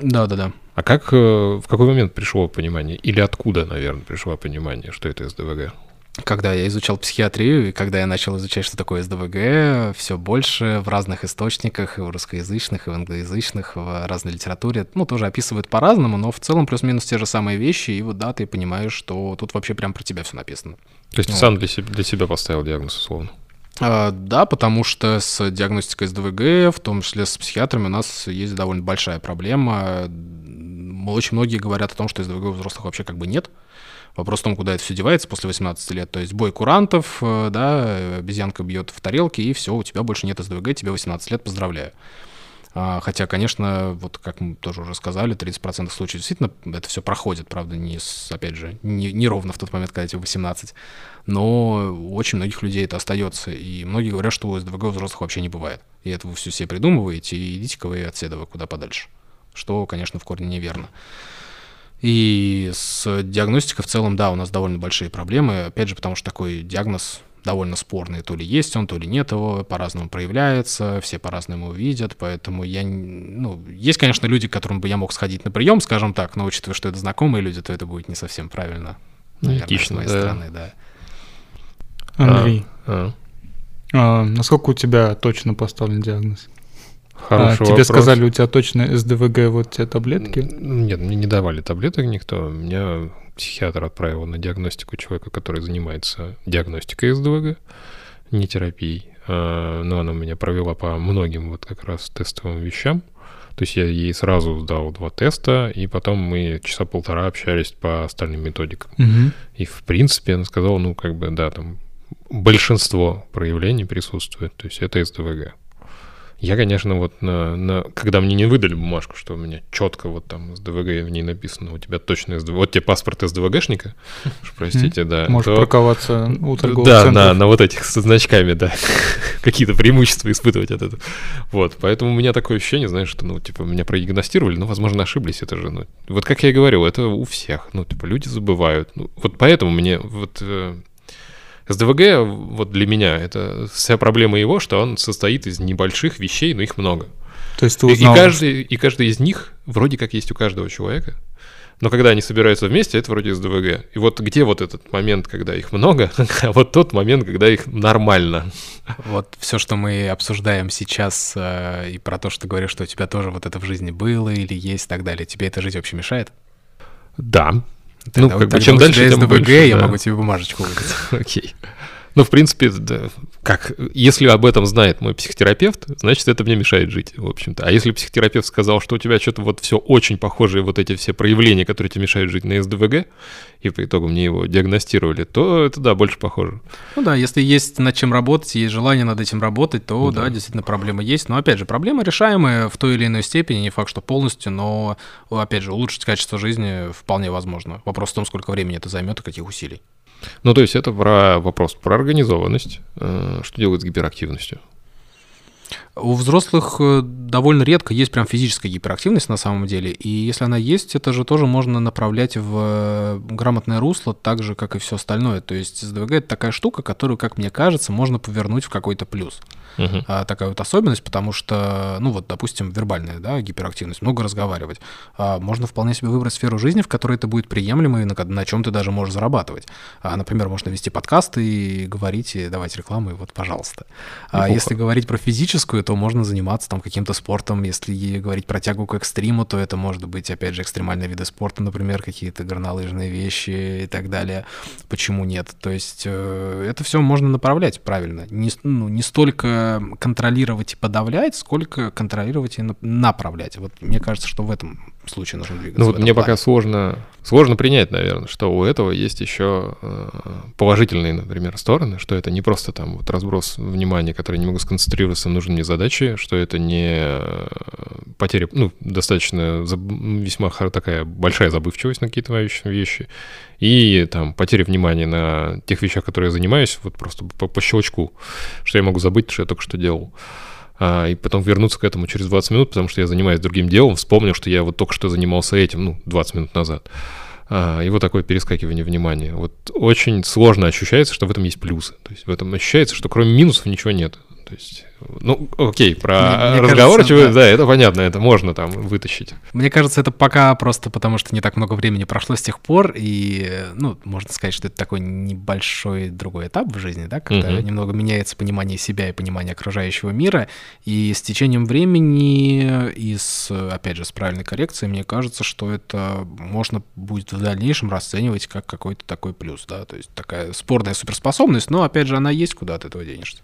Да-да-да. А как, э, в какой момент пришло понимание, или откуда, наверное, пришло понимание, что это СДВГ? Когда я изучал психиатрию, и когда я начал изучать, что такое СДВГ, все больше в разных источниках, и в русскоязычных, и в англоязычных, в разной литературе, ну, тоже описывают по-разному, но в целом плюс-минус те же самые вещи, и вот да, ты понимаешь, что тут вообще прям про тебя все написано. То есть ты Вот. сам для себя, для себя поставил диагноз, условно? А, Да, потому что с диагностикой СДВГ, в том числе с психиатрами, у нас есть довольно большая проблема. Очень многие говорят о том, что СДВГ у взрослых вообще как бы нет. Вопрос в том, куда это все девается после 18 лет. То есть бой курантов, э, да, обезьянка бьет в тарелке, и все, у тебя больше нет СДВГ, тебе 18 лет, поздравляю. А, Хотя, конечно, вот как мы тоже уже сказали, 30% случаев действительно это все проходит, правда, не с, опять же, не, не ровно в тот момент, когда тебе 18, но у очень многих людей это остается, и многие говорят, что у СДВГ взрослых вообще не бывает. И это вы все себе придумываете, и идите-ка вы от седова куда подальше. Что, конечно, в корне неверно. И с диагностикой в целом, да, у нас довольно большие проблемы. Опять же, потому что такой диагноз довольно спорный. То ли есть он, то ли нет его, по-разному проявляется, все по-разному его видят, поэтому я... Ну, есть, конечно, люди, к которым бы я мог сходить на прием, скажем так, но учитывая, что это знакомые люди, то это будет не совсем правильно. Ну, наверное, с этично, моей да. стороны, да. Андрей, А, а насколько у тебя точно поставлен диагноз? А, хороший тебе вопрос. сказали, у тебя точно СДВГ, вот тебе таблетки? Нет, мне не давали таблеток никто. Меня психиатр отправил на диагностику человека, который занимается диагностикой СДВГ, не терапией. А, Но она меня провела по многим вот как раз тестовым вещам. То есть я ей сразу сдал два теста, и потом мы часа полтора общались по остальным методикам. Мгм. И, в принципе, она сказала, ну, как бы, да, там большинство проявлений присутствует. То есть это СДВГ. Я, конечно, вот на, на- когда мне не выдали бумажку, что у меня четко вот там СДВГ в ней написано, у тебя точно СДВГ, вот тебе паспорт СДВГшника, уж простите, да. Можешь то- парковаться у торговых да, центров. да, на вот этих со значками, да. Какие-то преимущества испытывать от этого. Вот, поэтому у меня такое ощущение, знаешь, что, ну, типа, меня продиагностировали, но, возможно, ошиблись, это же, ну, вот как я и говорил, это у всех, ну, типа, люди забывают. Ну, вот поэтому мне вот э, СДВГ, вот для меня, это вся проблема его, что он состоит из небольших вещей, но их много. То есть ты И, и узнал, каждый, и каждый из них вроде как есть у каждого человека. Но когда они собираются вместе, это вроде СДВГ. И вот где вот этот момент, когда их много, а вот тот момент, когда их нормально. Вот все, что мы обсуждаем сейчас, э, и про то, что ты говоришь, что у тебя тоже вот это в жизни было или есть и так далее, тебе это жить вообще мешает? Да. Тогда- ну, как бы чем дальше, тем СДВГ, больше. я да. могу тебе бумажечку выдать. Окей. Ну, в принципе, да, как, если об этом знает мой психотерапевт, значит, это мне мешает жить, в общем-то. А если психотерапевт сказал, что у тебя что-то вот все очень похожие вот эти все проявления, которые тебе мешают жить на СДВГ, и по итогу мне его диагностировали, то это, да, больше похоже. Ну да, если есть над чем работать, есть желание над этим работать, то ну, да, да, действительно проблема есть. Но, опять же, проблема решаемая в той или иной степени, не факт, что полностью, но, опять же, улучшить качество жизни вполне возможно. Вопрос в том, сколько времени это займет и каких усилий. Ну, то есть это про вопрос про организованность. Э, что делать с гиперактивностью? У взрослых э, довольно редко есть прям физическая гиперактивность на самом деле, и если она есть, это же тоже можно направлять в э, грамотное русло, так же, как и все остальное. То есть СДВГ — это такая штука, которую, как мне кажется, можно повернуть в какой-то плюс. Uh-huh. А, такая вот особенность, потому что, ну вот, допустим, вербальная, да, гиперактивность, много разговаривать. А, можно вполне себе выбрать сферу жизни, в которой это будет приемлемо и на, на чем ты даже можешь зарабатывать. А, например, можно вести подкасты и говорить, и давать рекламу, и вот, пожалуйста. А если говорить про физическую, то можно заниматься там каким-то спортом. Если говорить про тягу к экстриму, то это может быть, опять же, экстремальные виды спорта, например, какие-то горнолыжные вещи и так далее. Почему нет? То есть э, это все можно направлять правильно. Не, ну, не столько контролировать и подавлять, сколько контролировать и направлять. Вот мне кажется, что в этом случае нужно двигаться. Ну вот мне плане. пока сложно, сложно принять, наверное, что у этого есть еще э, положительные, например, стороны, что это не просто там вот разброс внимания, который не могу сконцентрироваться на нужной мне задаче, что это не э, потеря, ну, достаточно весьма такая большая забывчивость на какие-то вещи, и там потеря внимания на тех вещах, которые я занимаюсь, вот просто по, по щелчку, что я могу забыть, что я только что делал. А, и потом вернуться к этому через 20 минут, потому что я занимаюсь другим делом, вспомнил, что я вот только что занимался этим, ну, 20 минут назад. А, и вот такое перескакивание внимания. Вот очень сложно ощущается, что в этом есть плюсы. То есть в этом ощущается, что кроме минусов ничего нет. То есть ну, окей, про мне, разговорчивые, да. да, это понятно, это можно там вытащить. Мне кажется, это пока просто потому, что не так много времени прошло с тех пор, и, ну, можно сказать, что это такой небольшой другой этап в жизни, да, когда угу. немного меняется понимание себя и понимание окружающего мира, и с течением времени и с, опять же, с правильной коррекцией, мне кажется, что это можно будет в дальнейшем расценивать как какой-то такой плюс, да, то есть такая спорная суперспособность, но, опять же, она есть, куда от этого денешься.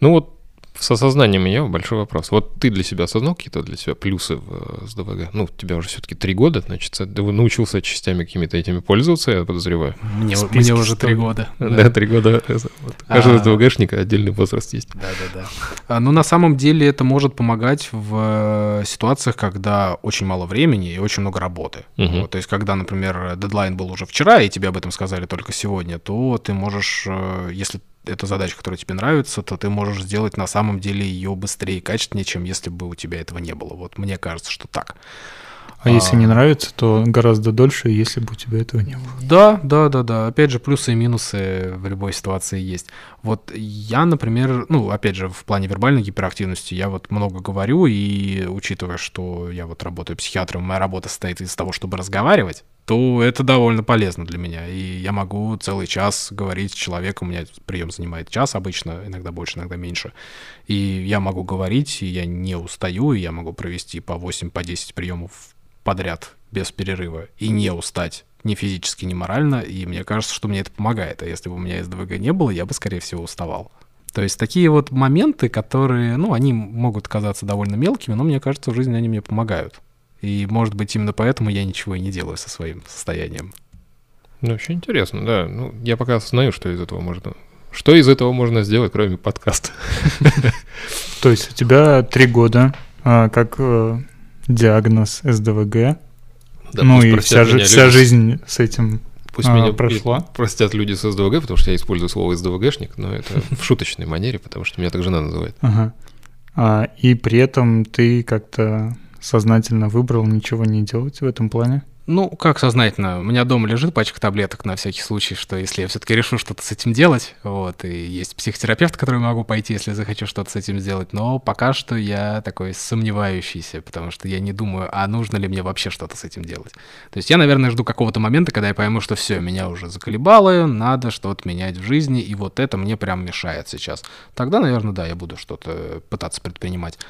Ну вот с осознанием меня большой вопрос. Вот ты для себя осознал какие-то для себя плюсы в э, СДВГ? Ну, у тебя уже все-таки три года, значит, ты научился частями какими-то этими пользоваться, я подозреваю. Мне, мне уже три года. Да, три года. Вот. Каждый а, СДВГшника отдельный возраст есть. Да, да, да. Ну, на самом деле это может помогать в э, ситуациях, когда очень мало времени и очень много работы. Угу. Вот, то есть, когда, например, дедлайн был уже вчера, и тебе об этом сказали только сегодня, то ты можешь, э, если эта задача, которая тебе нравится, то ты можешь сделать на самом деле ее быстрее и качественнее, чем если бы у тебя этого не было. Вот мне кажется, что так. А, а если не нравится, то гораздо дольше, если бы у тебя этого не было. Да, да, да, да. Опять же, плюсы и минусы в любой ситуации есть. Вот я, например, ну, опять же, в плане вербальной гиперактивности я вот много говорю, и учитывая, что я вот работаю психиатром, моя работа состоит из того, чтобы разговаривать, то это довольно полезно для меня. И я могу целый час говорить с человеком, у меня прием занимает час обычно, иногда больше, иногда меньше. И я могу говорить, и я не устаю, и я могу провести по 8, по 10 приемов подряд без перерыва и не устать ни физически, ни морально, и мне кажется, что мне это помогает. А если бы у меня СДВГ не было, я бы, скорее всего, уставал. То есть такие вот моменты, которые, ну, они могут казаться довольно мелкими, но мне кажется, в жизни они мне помогают. И, может быть, именно поэтому я ничего и не делаю со своим состоянием. Ну, очень интересно, да. Ну, я пока осознаю, что из этого можно... Что из этого можно сделать, кроме подкаста? То есть у тебя три года а, как э, диагноз СДВГ. ну и вся, вся жизнь с этим Пусть а, меня прошла. простят люди с СДВГ, потому что я использую слово СДВГшник, но это в шуточной манере, потому что меня так жена называет. Ага. А, и при этом ты как-то сознательно выбрал ничего не делать в этом плане? Ну, как сознательно? У меня дома лежит пачка таблеток на всякий случай, что если я все-таки решу что-то с этим делать, вот, и есть психотерапевт, к которому могу пойти, если захочу что-то с этим сделать, но пока что я такой сомневающийся, потому что я не думаю, а нужно ли мне вообще что-то с этим делать. То есть я, наверное, жду какого-то момента, когда я пойму, что все, меня уже заколебало, надо что-то менять в жизни, и вот это мне прям мешает сейчас. Тогда, наверное, да, я буду что-то пытаться предпринимать.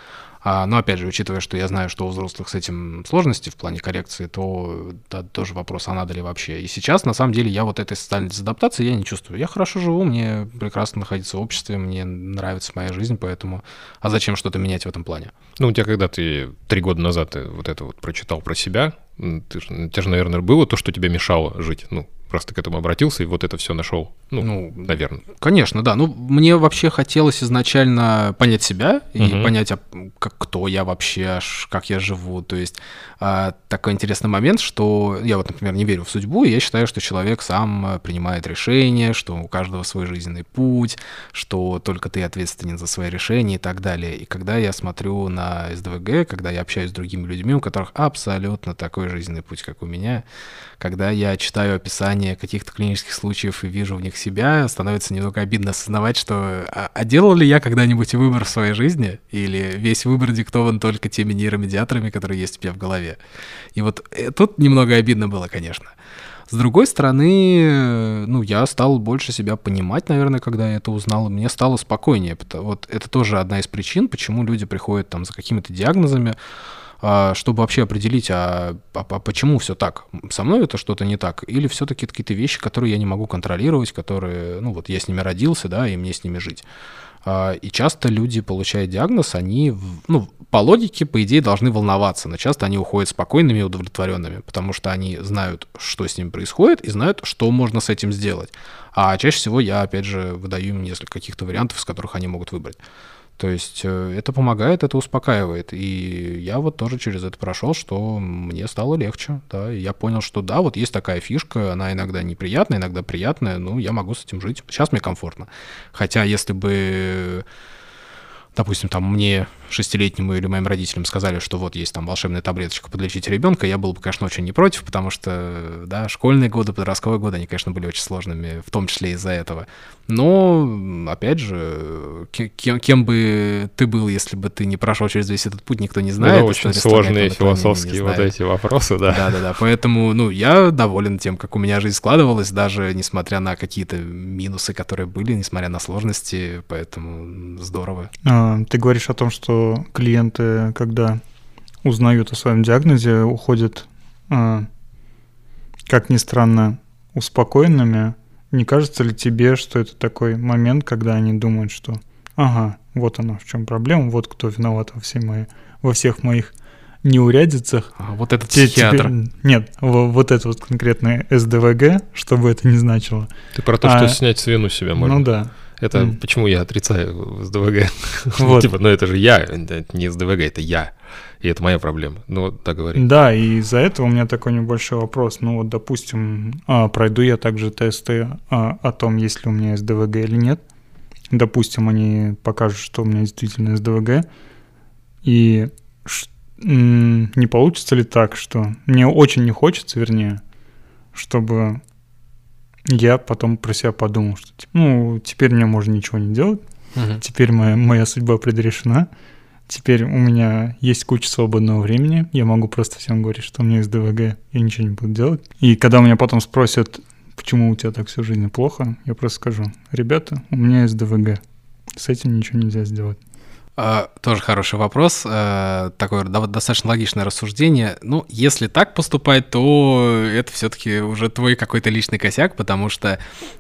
А, но опять же, учитывая, что я знаю, что у взрослых с этим сложности в плане коррекции, то да, тоже вопрос, а надо ли вообще. И сейчас, на самом деле, я вот этой социальной адаптации я не чувствую. Я хорошо живу, мне прекрасно находиться в обществе, мне нравится моя жизнь, поэтому... А зачем что-то менять в этом плане? Ну, у тебя когда ты три года назад ты вот это вот прочитал про себя, ты же, тебе же, наверное, было то, что тебе мешало жить, ну, просто к этому обратился и вот это все нашел. Ну, ну наверное. Конечно, да. Ну, мне вообще хотелось изначально понять себя и угу. понять, а, как, кто я вообще, как я живу. То есть а, такой интересный момент, что я вот, например, не верю в судьбу, и я считаю, что человек сам э, принимает решения, что у каждого свой жизненный путь, что только ты ответственен за свои решения и так далее. И когда я смотрю на СДВГ, когда я общаюсь с другими людьми, у которых абсолютно такой жизненный путь, как у меня, когда я читаю описание каких-то клинических случаев и вижу в них себя, становится немного обидно осознавать, что а, а делал ли я когда-нибудь выбор в своей жизни, или весь выбор диктован только теми нейромедиаторами, которые есть у тебя в голове. И вот э, тут немного обидно было, конечно. С другой стороны, ну, я стал больше себя понимать, наверное, когда я это узнал, и мне стало спокойнее. Вот это тоже одна из причин, почему люди приходят там за какими-то диагнозами, чтобы вообще определить, а, а, а почему все так? Со мной это что-то не так? Или все-таки какие-то вещи, которые я не могу контролировать, которые, ну вот я с ними родился, да, и мне с ними жить. А, и часто люди, получая диагноз, они, ну, по логике, по идее, должны волноваться, но часто они уходят спокойными и удовлетворенными, потому что они знают, что с ним происходит, и знают, что можно с этим сделать. А чаще всего я, опять же, выдаю им несколько каких-то вариантов, из которых они могут выбрать. То есть э, это помогает, это успокаивает. И я вот тоже через это прошел, что мне стало легче. Да, и я понял, что да, вот есть такая фишка, она иногда неприятная, иногда приятная, ну, я могу с этим жить. Сейчас мне комфортно. Хотя если бы допустим, там мне шестилетнему или моим родителям сказали, что вот есть там волшебная таблеточка подлечить ребенка, я был бы, конечно, очень не против, потому что, да, школьные годы, подростковые годы, они, конечно, были очень сложными, в том числе из-за этого. Но, опять же, кем, кем бы ты был, если бы ты не прошел через весь этот путь, никто не знает. Да, очень сложные философские вот эти вопросы, да. Да-да-да, поэтому, ну, я доволен тем, как у меня жизнь складывалась, даже несмотря на какие-то минусы, которые были, несмотря на сложности, поэтому здорово. А, ты говоришь о том, что клиенты, когда узнают о своем диагнозе, уходят, а, как ни странно, успокоенными, не кажется ли тебе, что это такой момент, когда они думают, что ага, вот она в чем проблема, вот кто виноват во, всей моей, во всех моих неурядицах. А, вот этот Те, психиатр. Теперь, нет, вот это вот конкретное СДВГ, что бы это ни значило. Ты про то, что а, снять с вину себя можно. Ну да. Это mm. почему я отрицаю СДВГ. Вот. типа, ну это же я, это не СДВГ, это я. И это моя проблема. Ну, вот так говори. Да, и из-за этого у меня такой небольшой вопрос. Ну, вот, допустим, а, пройду я также тесты а, о том, есть ли у меня СДВГ или нет. Допустим, они покажут, что у меня действительно СДВГ. И не получится ли так, что мне очень не хочется, вернее, чтобы я потом про себя подумал, что ну, теперь мне можно ничего не делать, угу. теперь моя, моя судьба предрешена, теперь у меня есть куча свободного времени, я могу просто всем говорить, что у меня есть ДВГ, я ничего не буду делать. И когда меня потом спросят, почему у тебя так всю жизнь плохо, я просто скажу, ребята, у меня есть ДВГ, с этим ничего нельзя сделать. Uh, тоже хороший вопрос. Uh, такое достаточно логичное рассуждение. Ну, если так поступать, то это все-таки уже твой какой-то личный косяк, потому что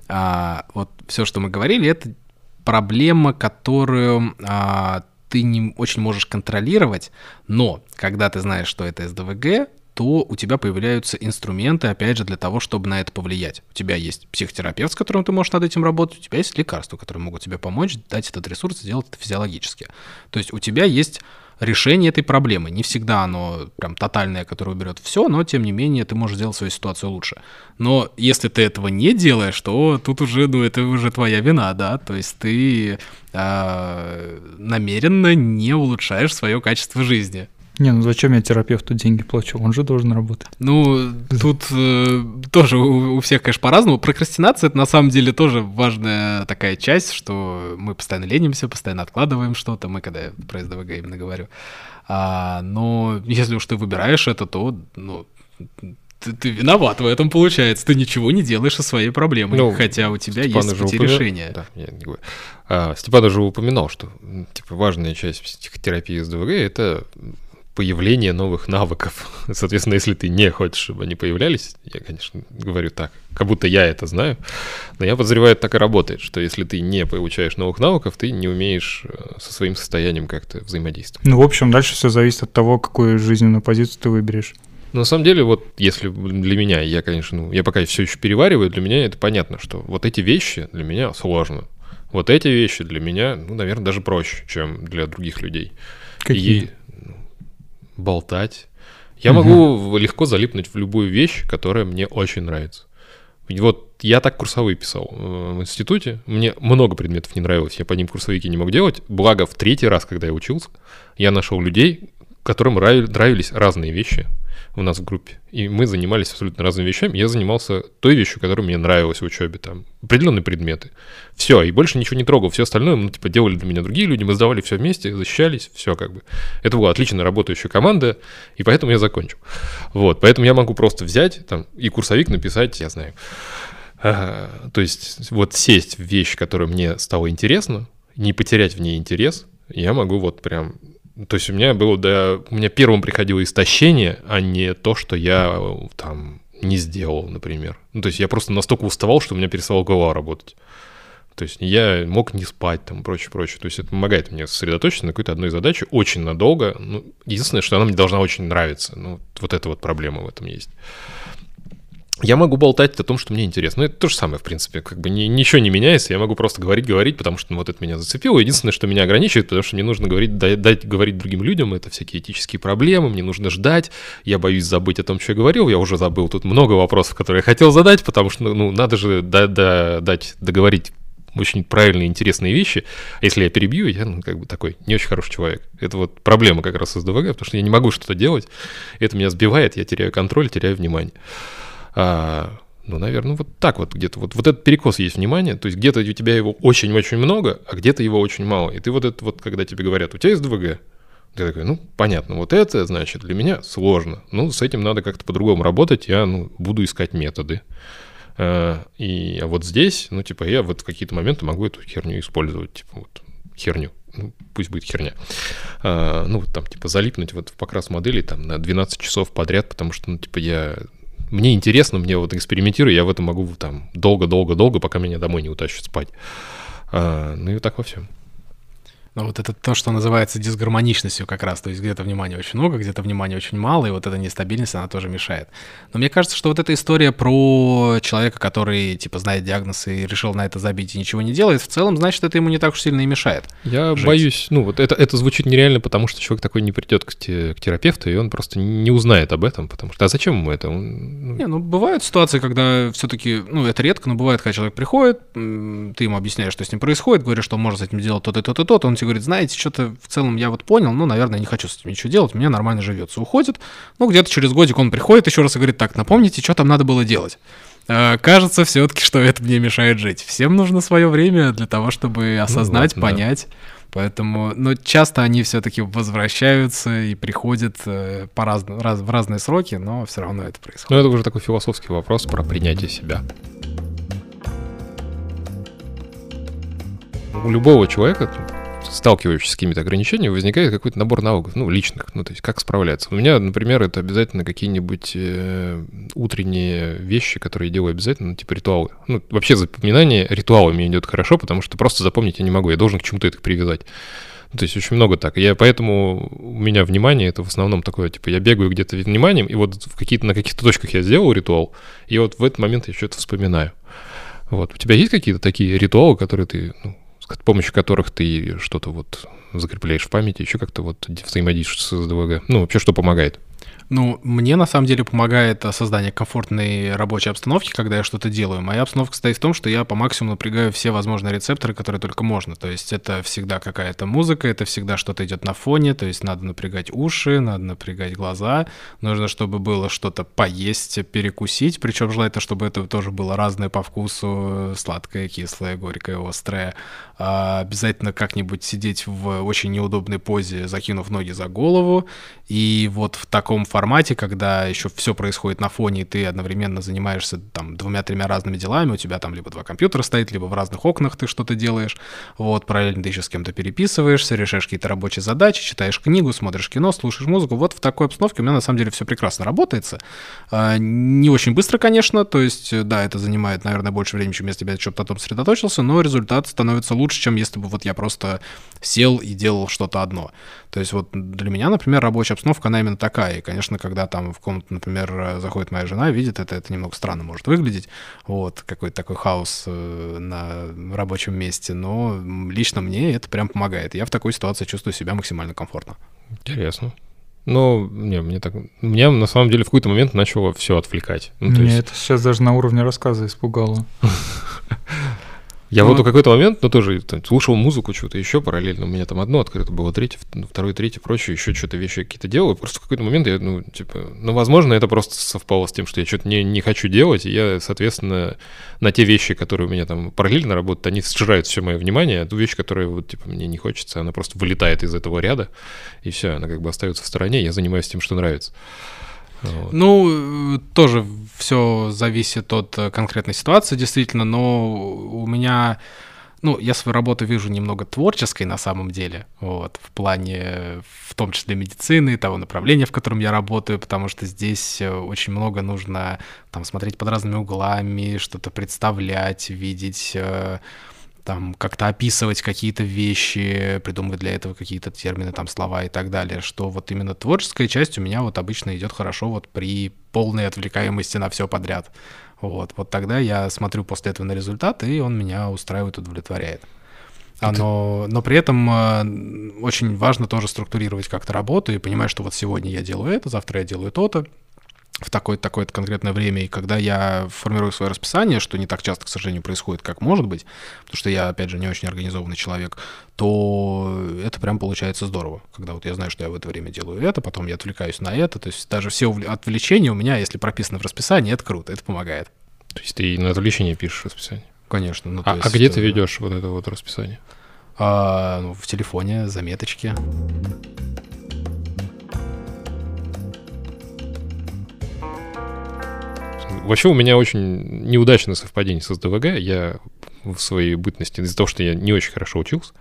uh, вот все, что мы говорили, это проблема, которую ты не очень можешь контролировать, но когда ты знаешь, что это СДВГ, то у тебя появляются инструменты, опять же, для того, чтобы на это повлиять. У тебя есть психотерапевт, с которым ты можешь над этим работать, у тебя есть лекарства, которые могут тебе помочь дать этот ресурс, сделать это физиологически. То есть у тебя есть решение этой проблемы. Не всегда оно прям тотальное, которое уберет все, но тем не менее ты можешь сделать свою ситуацию лучше. Но если ты этого не делаешь, то тут уже, ну, это уже твоя вина, да, то есть ты э, намеренно не улучшаешь свое качество жизни. Не, ну зачем я терапевту деньги плачу? Он же должен работать. Ну, тут э, тоже у, у всех, конечно, по-разному. Прокрастинация — это на самом деле тоже важная такая часть, что мы постоянно ленимся, постоянно откладываем что-то. Мы, когда я про СДВГ именно говорю. А, но если уж ты выбираешь это, то ну, ты, ты виноват в этом, получается. Ты ничего не делаешь со своей проблемой, ну, хотя у тебя Степан есть пути упомя... решения. Да, я не говорю. А, Степан уже упоминал, что типа важная часть психотерапии с ДВГ — это появление новых навыков. Соответственно, если ты не хочешь, чтобы они появлялись, я, конечно, говорю так, как будто я это знаю, но я подозреваю, это так и работает, что если ты не получаешь новых навыков, ты не умеешь э, со своим состоянием как-то взаимодействовать. Ну, в общем, дальше все зависит от того, какую жизненную позицию ты выберешь. На самом деле, вот если для меня, я, конечно, ну, я пока все еще перевариваю, для меня это понятно, что вот эти вещи для меня сложно. Вот эти вещи для меня, ну, наверное, даже проще, чем для других людей. Какие? И, болтать. Я угу. могу легко залипнуть в любую вещь, которая мне очень нравится. Вот я так курсовые писал э, в институте. Мне много предметов не нравилось, я по ним курсовики не мог делать. Благо, в третий раз, когда я учился, я нашел людей, которым нравились разные вещи у нас в группе. И мы занимались абсолютно разными вещами. Я занимался той вещью, которая мне нравилась в учебе, там, определенные предметы. Все, и больше ничего не трогал. Все остальное, ну, типа, делали для меня другие люди, мы сдавали все вместе, защищались, все как бы. Это была отлично работающая команда, и поэтому я закончил. Вот, поэтому я могу просто взять, там, и курсовик написать, я знаю. А, то есть, вот сесть в вещь, которая мне стала интересна, не потерять в ней интерес, я могу вот прям то есть у меня было, да, у меня первым приходило истощение, а не то, что я там не сделал, например. Ну, то есть я просто настолько уставал, что у меня перестала голова работать. То есть я мог не спать, там, прочее, прочее. То есть это помогает мне сосредоточиться на какой-то одной задаче очень надолго. Ну, единственное, что она мне должна очень нравиться. Ну, вот эта вот проблема в этом есть я могу болтать о том, что мне интересно. Ну, это то же самое, в принципе, как бы ни, ничего не меняется, я могу просто говорить, говорить, потому что ну, вот это меня зацепило. Единственное, что меня ограничивает, потому что мне нужно говорить, дать, дать говорить другим людям, это всякие этические проблемы, мне нужно ждать, я боюсь забыть о том, что я говорил, я уже забыл. Тут много вопросов, которые я хотел задать, потому что, ну, надо же да, да, дать, договорить очень правильные, интересные вещи. А если я перебью, я, ну, как бы такой не очень хороший человек. Это вот проблема как раз с ДВГ, потому что я не могу что-то делать, это меня сбивает, я теряю контроль, теряю внимание. А, ну, наверное, вот так вот где-то. Вот, вот этот перекос есть внимание, то есть где-то у тебя его очень-очень много, а где-то его очень мало. И ты вот это вот, когда тебе говорят, у тебя есть ДВГ, ты такой, ну, понятно, вот это, значит, для меня сложно. Ну, с этим надо как-то по-другому работать, я, ну, буду искать методы. А, и а вот здесь, ну, типа, я вот в какие-то моменты могу эту херню использовать, типа, вот, херню, ну, пусть будет херня. А, ну, вот там, типа, залипнуть вот в покрас модели там на 12 часов подряд, потому что, ну, типа, я мне интересно, мне вот экспериментирую, я в этом могу там долго-долго-долго, пока меня домой не утащат спать. А, ну и так во всем. Но вот это то, что называется дисгармоничностью как раз. То есть где-то внимания очень много, где-то внимания очень мало, и вот эта нестабильность, она тоже мешает. Но мне кажется, что вот эта история про человека, который, типа, знает диагноз и решил на это забить и ничего не делает, в целом, значит, это ему не так уж сильно и мешает. Я жить. боюсь, ну, вот это, это звучит нереально, потому что человек такой не придет к, те, к терапевту, и он просто не узнает об этом, потому что, а зачем ему это? Он, ну... Не, ну, бывают ситуации, когда все-таки, ну, это редко, но бывает, когда человек приходит, ты ему объясняешь, что с ним происходит, говоришь, что он может с этим сделать то-то то-то, то он тебе говорит, знаете, что-то в целом я вот понял, ну, наверное, не хочу с этим ничего делать, меня нормально живется. Уходит, ну, где-то через годик он приходит еще раз и говорит, так, напомните, что там надо было делать. Э, кажется все-таки, что это мне мешает жить. Всем нужно свое время для того, чтобы осознать, ну, вот, понять. Да. Поэтому, но ну, часто они все-таки возвращаются и приходят э, по раз, раз, в разные сроки, но все равно это происходит. Ну, это уже такой философский вопрос про принятие себя. У любого человека сталкиваешься с какими-то ограничениями, возникает какой-то набор навыков, ну, личных, ну, то есть как справляться. У меня, например, это обязательно какие-нибудь э, утренние вещи, которые я делаю обязательно, ну, типа ритуалы. Ну, вообще запоминание ритуалами идет хорошо, потому что просто запомнить я не могу, я должен к чему-то это привязать. Ну, то есть очень много так. Я поэтому у меня внимание это в основном такое, типа я бегаю где-то вниманием, и вот в какие-то, на каких-то точках я сделал ритуал, и вот в этот момент я что-то вспоминаю. Вот. У тебя есть какие-то такие ритуалы, которые ты ну, с помощью которых ты что-то вот закрепляешь в памяти, еще как-то вот взаимодействуешь с ДВГ? Ну, вообще, что помогает? Ну, мне на самом деле помогает э, создание комфортной рабочей обстановки, когда я что-то делаю. Моя обстановка состоит в том, что я по максимуму напрягаю все возможные рецепторы, которые только можно. То есть это всегда какая-то музыка, это всегда что-то идет на фоне, то есть надо напрягать уши, надо напрягать глаза, нужно, чтобы было что-то поесть, перекусить, причем желательно, чтобы это тоже было разное по вкусу, сладкое, кислое, горькое, острое. А обязательно как-нибудь сидеть в очень неудобной позе, закинув ноги за голову, и вот в так таком формате, когда еще все происходит на фоне, и ты одновременно занимаешься там двумя-тремя разными делами, у тебя там либо два компьютера стоит, либо в разных окнах ты что-то делаешь, вот, параллельно ты еще с кем-то переписываешься, решаешь какие-то рабочие задачи, читаешь книгу, смотришь кино, слушаешь музыку, вот в такой обстановке у меня на самом деле все прекрасно работается. А, не очень быстро, конечно, то есть, да, это занимает, наверное, больше времени, чем если бы я что-то там сосредоточился, но результат становится лучше, чем если бы вот я просто сел и делал что-то одно. То есть вот для меня, например, рабочая обстановка, она именно такая. И, конечно, когда там в комнату, например, заходит моя жена, видит это, это немного странно может выглядеть. Вот, какой-то такой хаос э, на рабочем месте. Но лично мне это прям помогает. Я в такой ситуации чувствую себя максимально комфортно. Интересно. Ну, не, мне так... Меня на самом деле в какой-то момент начало все отвлекать. Ну, Меня есть... это сейчас даже на уровне рассказа испугало. Я ну, вот в какой-то момент, ну, тоже там, слушал музыку, что-то еще параллельно. У меня там одно открыто было, третье, ну, второе, третье, прочее, еще что-то вещи какие-то делаю. Просто в какой-то момент я, ну, типа, ну, возможно, это просто совпало с тем, что я что-то не, не хочу делать, и я, соответственно, на те вещи, которые у меня там параллельно работают, они сжирают все мое внимание, а ту вещь, которая вот, типа, мне не хочется, она просто вылетает из этого ряда, и все, она как бы остается в стороне, я занимаюсь тем, что нравится. Вот. Ну, тоже все зависит от э, конкретной ситуации, действительно, но у меня, ну, я свою работу вижу немного творческой на самом деле, вот, в плане, в том числе медицины, того направления, в котором я работаю, потому что здесь э, очень много нужно там смотреть под разными углами, что-то представлять, видеть э, там как-то описывать какие-то вещи, придумывать для этого какие-то термины, там слова и так далее, что вот именно творческая часть у меня вот обычно идет хорошо вот при полной отвлекаемости на все подряд. Вот, вот тогда я смотрю после этого на результат, и он меня устраивает, удовлетворяет. А, но, но при этом э, очень важно тоже структурировать как-то работу и понимать, что вот сегодня я делаю это, завтра я делаю то-то, в такое-то такое конкретное время, и когда я формирую свое расписание, что не так часто, к сожалению, происходит, как может быть, потому что я, опять же, не очень организованный человек, то это прям получается здорово, когда вот я знаю, что я в это время делаю это, потом я отвлекаюсь на это, то есть даже все отвлечения у меня, если прописано в расписании, это круто, это помогает. То есть ты на отвлечение пишешь расписание? Конечно. Ну, а, есть, а где ты ведешь вот это вот расписание? А, ну, в телефоне, заметочки. Вообще у меня очень неудачное совпадение с СДВГ. Я в своей бытности, из-за того, что я не очень хорошо учился,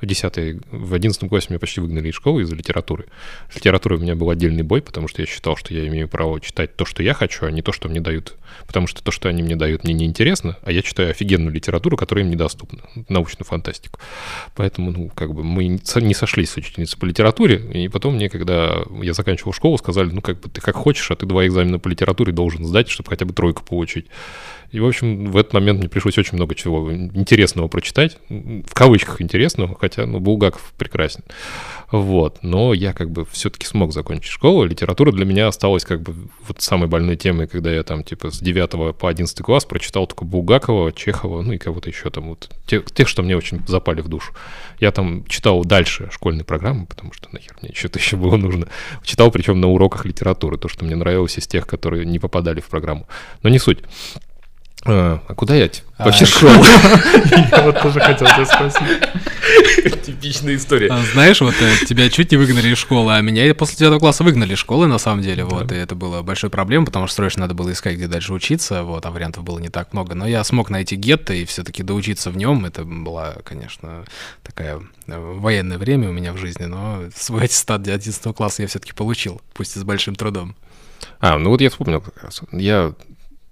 в 10 в 11 классе меня почти выгнали из школы из-за литературы. С литературой у меня был отдельный бой, потому что я считал, что я имею право читать то, что я хочу, а не то, что мне дают. Потому что то, что они мне дают, мне неинтересно, а я читаю офигенную литературу, которая им недоступна, научную фантастику. Поэтому, ну, как бы мы не сошлись с учительницей по литературе, и потом мне, когда я заканчивал школу, сказали, ну, как бы ты как хочешь, а ты два экзамена по литературе должен сдать, чтобы хотя бы тройку получить. И, в общем, в этот момент мне пришлось очень много чего интересного прочитать. В кавычках интересного, хотя, ну, Булгаков прекрасен. Вот. Но я как бы все-таки смог закончить школу. Литература для меня осталась как бы вот самой больной темой, когда я там типа с 9 по 11 класс прочитал только Булгакова, Чехова, ну и кого-то еще там вот. Тех, тех, что мне очень запали в душу. Я там читал дальше школьной программы, потому что нахер мне что-то еще было нужно. Читал причем на уроках литературы, то, что мне нравилось из тех, которые не попадали в программу. Но не суть. А, а куда я а, вообще шел? Я вот тоже хотел тебя спросить. Типичная история. А, знаешь, вот э, тебя чуть не выгнали из школы, а меня после девятого класса выгнали из школы, на самом деле, вот, и это было большой проблемой, потому что срочно надо было искать, где дальше учиться, вот, а вариантов было не так много, но я смог найти гетто и все-таки доучиться в нем, это была, конечно, такая э, военное время у меня в жизни, но свой аттестат 11 класса я все-таки получил, пусть и с большим трудом. А, ну вот я вспомнил как раз. Я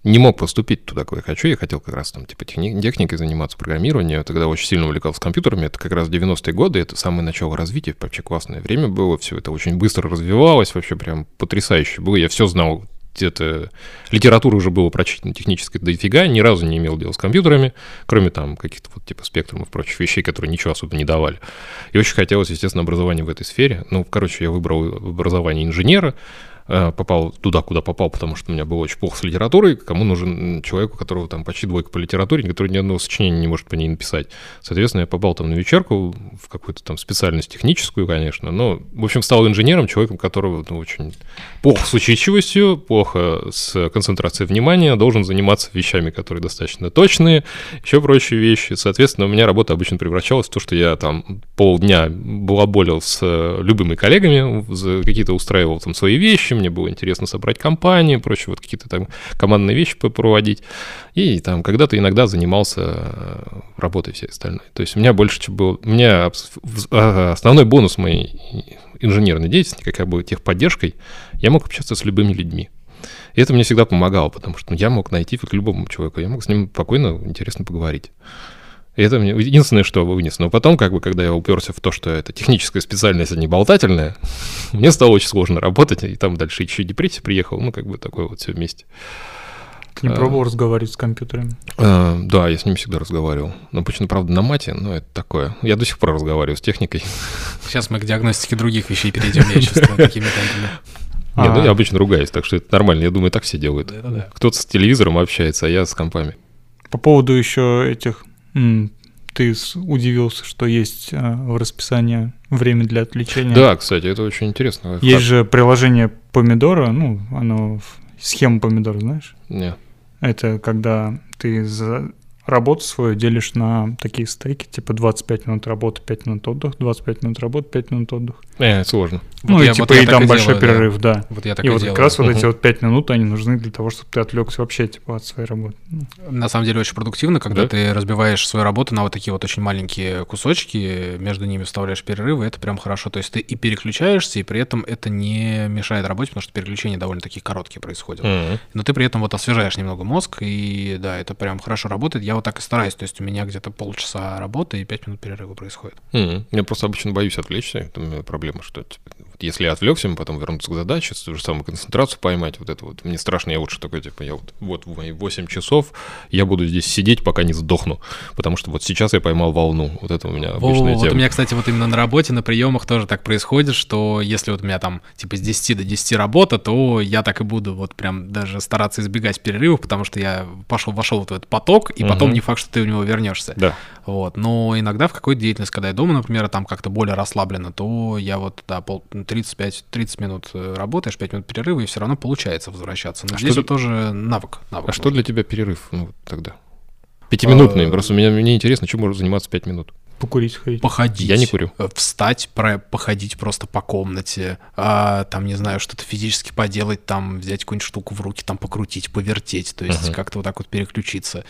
не мог поступить туда, куда я хочу. Я хотел как раз там типа техни- техникой заниматься, программированием. Я тогда очень сильно увлекался компьютерами. Это как раз 90-е годы, это самое начало развития. Вообще классное время было. Все это очень быстро развивалось. Вообще прям потрясающе было. Я все знал где-то литература уже было прочитана технической дофига, ни разу не имел дела с компьютерами, кроме там каких-то вот типа спектрумов и прочих вещей, которые ничего особо не давали. И очень хотелось, естественно, образование в этой сфере. Ну, короче, я выбрал образование инженера, попал туда, куда попал, потому что у меня было очень плохо с литературой, кому нужен человек, у которого там почти двойка по литературе, который ни одного сочинения не может по ней написать. Соответственно, я попал там на вечерку, в какую-то там специальность техническую, конечно, но, в общем, стал инженером, человеком, которого ну, очень плохо с усидчивостью, плохо с концентрацией внимания, должен заниматься вещами, которые достаточно точные, еще прочие вещи. Соответственно, у меня работа обычно превращалась в то, что я там полдня балаболил с любыми коллегами, какие-то устраивал там свои вещи, мне было интересно собрать компанию, прочее, вот какие-то там командные вещи проводить. И там когда-то иногда занимался э, работой всей остальной. То есть у меня больше было... У меня а, основной бонус моей инженерной деятельности, какая была техподдержкой, я мог общаться с любыми людьми. И это мне всегда помогало, потому что ну, я мог найти к любому человеку, я мог с ним спокойно, интересно поговорить. И это мне единственное, что вынес. Но потом, как бы, когда я уперся в то, что это техническая специальность, а не болтательная, мне стало очень сложно работать, и там дальше еще депрессия приехала, ну, как бы такое вот все вместе. Ты не пробовал а, разговаривать с компьютерами? А, да, я с ними всегда разговаривал. Но почему, правда, на мате, но это такое. Я до сих пор разговариваю с техникой. Сейчас мы к диагностике других вещей перейдем, я чувствую, такими темпами. Не, ну я обычно ругаюсь, так что это нормально. Я думаю, так все делают. Кто-то с телевизором общается, а я с компами. По поводу еще этих ты удивился, что есть а, в расписании время для отвлечения. Да, кстати, это очень интересно. Есть же приложение помидора, ну, оно схема помидора, знаешь? Нет. Это когда ты за работу свою делишь на такие стейки, типа 25 минут работы, 5 минут отдых, 25 минут работы, 5 минут отдых. Э, сложно. Ну, вот и я, типа, вот и там большой делаю, перерыв, да. да. Вот я так и, и вот делаю. как раз вот эти вот 5 минут, они нужны для того, чтобы ты отвлекся вообще, типа, от своей работы. На самом деле очень продуктивно, когда да? ты разбиваешь свою работу на вот такие вот очень маленькие кусочки, между ними вставляешь перерывы, это прям хорошо. То есть ты и переключаешься, и при этом это не мешает работе, потому что переключения довольно-таки короткие происходят. Mm-hmm. Но ты при этом вот освежаешь немного мозг, и да, это прям хорошо работает. Я вот так и стараюсь. То есть у меня где-то полчаса работы и 5 минут перерыва происходит. Mm-hmm. Я просто обычно боюсь отвлечься. Это у меня проблема, что типа, если я отвлекся, потом вернуться к задаче, ту же самую концентрацию поймать, вот это вот. Мне страшно, я лучше такой, типа, я вот, вот в мои 8 часов я буду здесь сидеть, пока не сдохну, потому что вот сейчас я поймал волну. Вот это у меня обычная О, тема. Вот у меня, кстати, вот именно на работе, на приемах тоже так происходит, что если вот у меня там типа с 10 до 10 работа, то я так и буду вот прям даже стараться избегать перерывов, потому что я пошел, вошел вот в этот поток, и угу. потом не факт, что ты в него вернешься. Да. Вот. Но иногда в какой-то деятельности, когда я дома, например, там как-то более расслабленно, то я вот, да, пол, 35 30 минут э, работаешь, 5 минут перерыва, и все равно получается возвращаться. Но а здесь что... это тоже навык. навык а что для тебя перерыв ну, тогда? Пятиминутный. А... Просто мне, мне интересно, чем можно заниматься 5 минут. Покурить ходить. Походить. Я не курю. Э, встать, про, походить просто по комнате, а, там, не знаю, что-то физически поделать, там, взять какую-нибудь штуку в руки, там, покрутить, повертеть, то есть uh-huh. как-то вот так вот переключиться.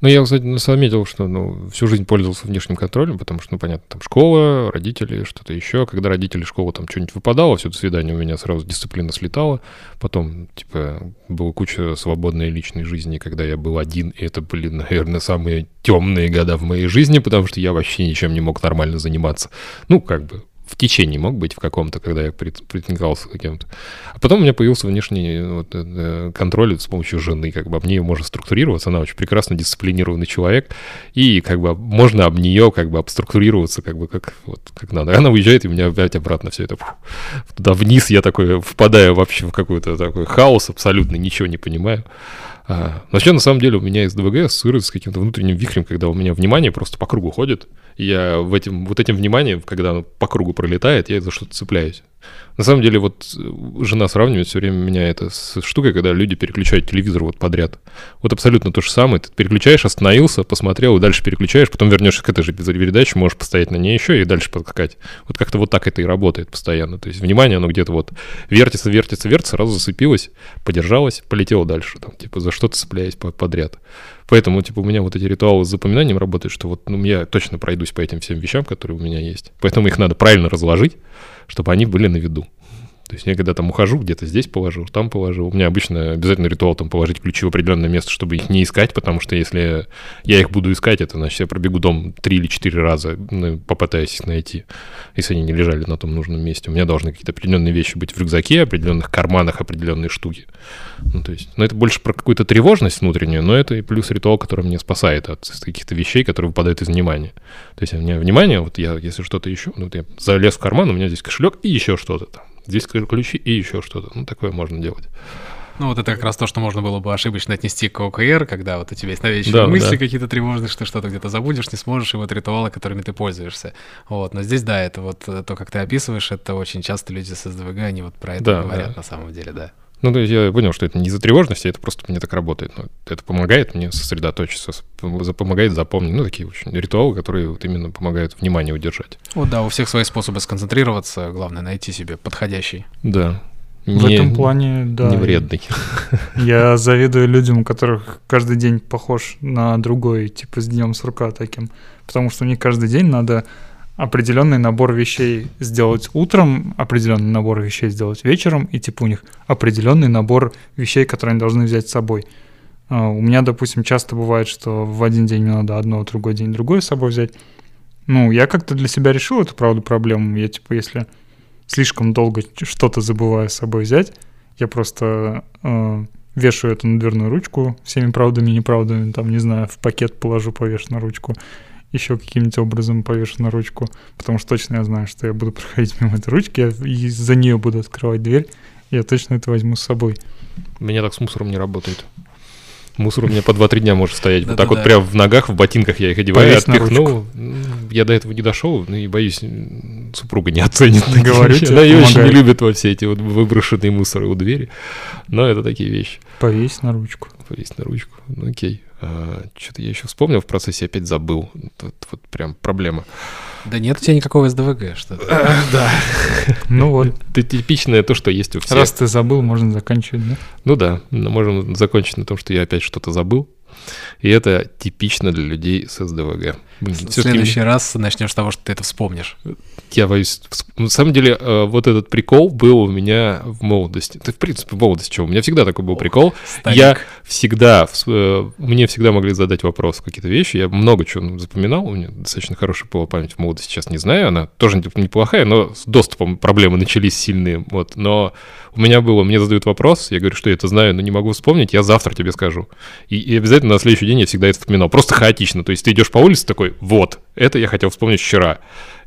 Ну, я, кстати, заметил, что ну, всю жизнь пользовался внешним контролем, потому что, ну, понятно, там школа, родители, что-то еще. Когда родители школы там что-нибудь выпадало, все до свидания, у меня сразу дисциплина слетала. Потом, типа, была куча свободной личной жизни, когда я был один, и это были, наверное, самые темные года в моей жизни, потому что я вообще ничем не мог нормально заниматься. Ну, как бы, в течение мог быть в каком-то, когда я преткнулся каким-то. А потом у меня появился внешний вот, э, контроль с помощью жены, как бы об нее можно структурироваться, она очень прекрасно дисциплинированный человек, и как бы можно об нее как бы обструктурироваться как бы как, вот, как надо. Она уезжает, и у меня опять обратно все это туда вниз, я такой впадаю вообще в какой-то такой хаос, абсолютно ничего не понимаю. А, вообще, на самом деле, у меня из ДВГ ассоциируется с каким-то внутренним вихрем, когда у меня внимание просто по кругу ходит, и я в этим, вот этим вниманием, когда оно по кругу пролетает, я за что-то цепляюсь. На самом деле, вот э, жена сравнивает все время меня это с штукой, когда люди переключают телевизор вот подряд. Вот абсолютно то же самое. Ты переключаешь, остановился, посмотрел, и дальше переключаешь, потом вернешься к этой же передаче, можешь постоять на ней еще и дальше подскакать. Вот как-то вот так это и работает постоянно. То есть внимание, оно где-то вот вертится, вертится, вертится, сразу зацепилось, подержалось, полетело дальше. Там, типа за что-то цепляясь подряд. Поэтому, типа, у меня вот эти ритуалы с запоминанием работают, что вот, ну, я точно пройдусь по этим всем вещам, которые у меня есть. Поэтому их надо правильно разложить, чтобы они были на виду. То есть я когда там ухожу, где-то здесь положил, там положил. У меня обычно обязательно ритуал там положить ключи в определенное место, чтобы их не искать, потому что если я их буду искать, это значит я пробегу дом три или четыре раза, ну, попытаясь их найти, если они не лежали на том нужном месте. У меня должны какие-то определенные вещи быть в рюкзаке, определенных карманах, определенные штуки. Ну, то есть, ну, это больше про какую-то тревожность внутреннюю, но это и плюс ритуал, который меня спасает от каких-то вещей, которые выпадают из внимания. То есть у меня внимание, вот я, если что-то ищу, ну, вот я залез в карман, у меня здесь кошелек и еще что-то там Здесь ключи и еще что-то. Ну, такое можно делать. Ну, вот это как раз то, что можно было бы ошибочно отнести к ОКР, когда вот у тебя есть навязчивые да, мысли да. какие-то тревожные, что что-то где-то забудешь, не сможешь, и вот ритуалы, которыми ты пользуешься. Вот, но здесь, да, это вот э, то, как ты описываешь, это очень часто люди с СДВГ, они вот про это да, говорят да. на самом деле, да. Ну, то есть я понял, что это не из-за тревожности, это просто мне так работает. Но это помогает мне сосредоточиться, помогает запомнить. Ну, такие очень ритуалы, которые вот именно помогают внимание удержать. Вот да, у всех свои способы сконцентрироваться, главное найти себе подходящий. Да. В не, этом плане, да. Не вредный. Я завидую людям, у которых каждый день похож на другой, типа с днем сурка таким. Потому что у них каждый день надо определенный набор вещей сделать утром, определенный набор вещей сделать вечером, и типа у них определенный набор вещей, которые они должны взять с собой. А, у меня, допустим, часто бывает, что в один день мне надо одно, в другой день другое с собой взять. Ну, я как-то для себя решил эту, правда, проблему. Я, типа, если слишком долго что-то забываю с собой взять, я просто э, вешаю это на дверную ручку всеми правдами и неправдами, там, не знаю, в пакет положу, повешу на ручку еще каким-нибудь образом повешу на ручку, потому что точно я знаю, что я буду проходить мимо этой ручки, я и за нее буду открывать дверь, я точно это возьму с собой. У меня так с мусором не работает. Мусор у меня по 2-3 дня может стоять. Вот так вот прям в ногах, в ботинках я их одеваю, отпихну. Я до этого не дошел, ну и боюсь, супруга не оценит. Говорю Она ее очень не любит во все эти вот выброшенные мусоры у двери. Но это такие вещи. Повесь на ручку. Повесь на ручку. Ну окей. А, Что-то я еще вспомнил в процессе, опять забыл. Тут вот прям проблема. Да нет у тебя никакого СДВГ, что а, Да. Ну вот. Это типичное то, что есть у всех. Раз ты забыл, можно заканчивать, да? Ну да, можем закончить на том, что я опять что-то забыл. И это типично для людей с СДВГ. Блин, в следующий раз начнем с того, что ты это вспомнишь. Я боюсь. На самом деле, э, вот этот прикол был у меня в молодости. Ты, в принципе, в молодости чего? У меня всегда такой был прикол. Старик. Я всегда, э, мне всегда могли задать вопрос какие-то вещи. Я много чего запоминал. У меня достаточно хорошая была память в молодости. Сейчас не знаю. Она тоже неплохая, но с доступом проблемы начались сильные. Вот. Но у меня было, мне задают вопрос, я говорю, что я это знаю, но не могу вспомнить, я завтра тебе скажу. И, и обязательно на следующий день я всегда это вспоминал. Просто хаотично. То есть ты идешь по улице такой, вот, это я хотел вспомнить вчера.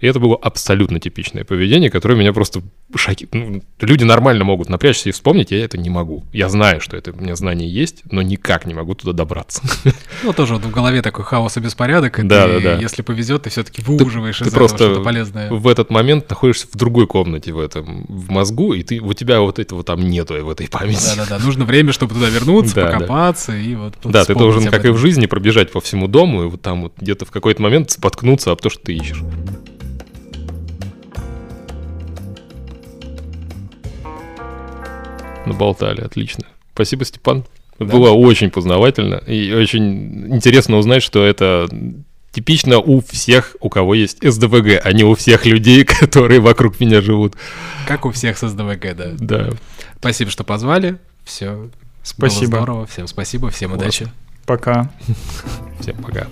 И это было абсолютно типичное поведение, которое меня просто шокирует. Ну, люди нормально могут напрячься и вспомнить, я это не могу. Я знаю, что это у меня знание есть, но никак не могу туда добраться. Ну, тоже вот в голове такой хаос и беспорядок, и да, ты, да, да. если повезет, ты все-таки выуживаешь ты, из ты этого что-то полезное. в этот момент находишься в другой комнате в этом, в мозгу, и ты, у тебя вот этого там нету в этой памяти. Да-да-да, нужно время, чтобы туда вернуться, да, покопаться да. и вот Да, ты должен, как и в жизни, пробежать по всему дому, и вот там вот где-то в какой-то момент споткнуться об то, что ты ищешь. Наболтали, отлично. Спасибо, Степан. Да. Было очень познавательно и очень интересно узнать, что это типично у всех, у кого есть СДВГ, а не у всех людей, которые вокруг меня живут. Как у всех с СДВГ, да. Да. Спасибо, что позвали. Все. Спасибо. Было здорово. Всем спасибо, всем удачи. Пока. Всем пока.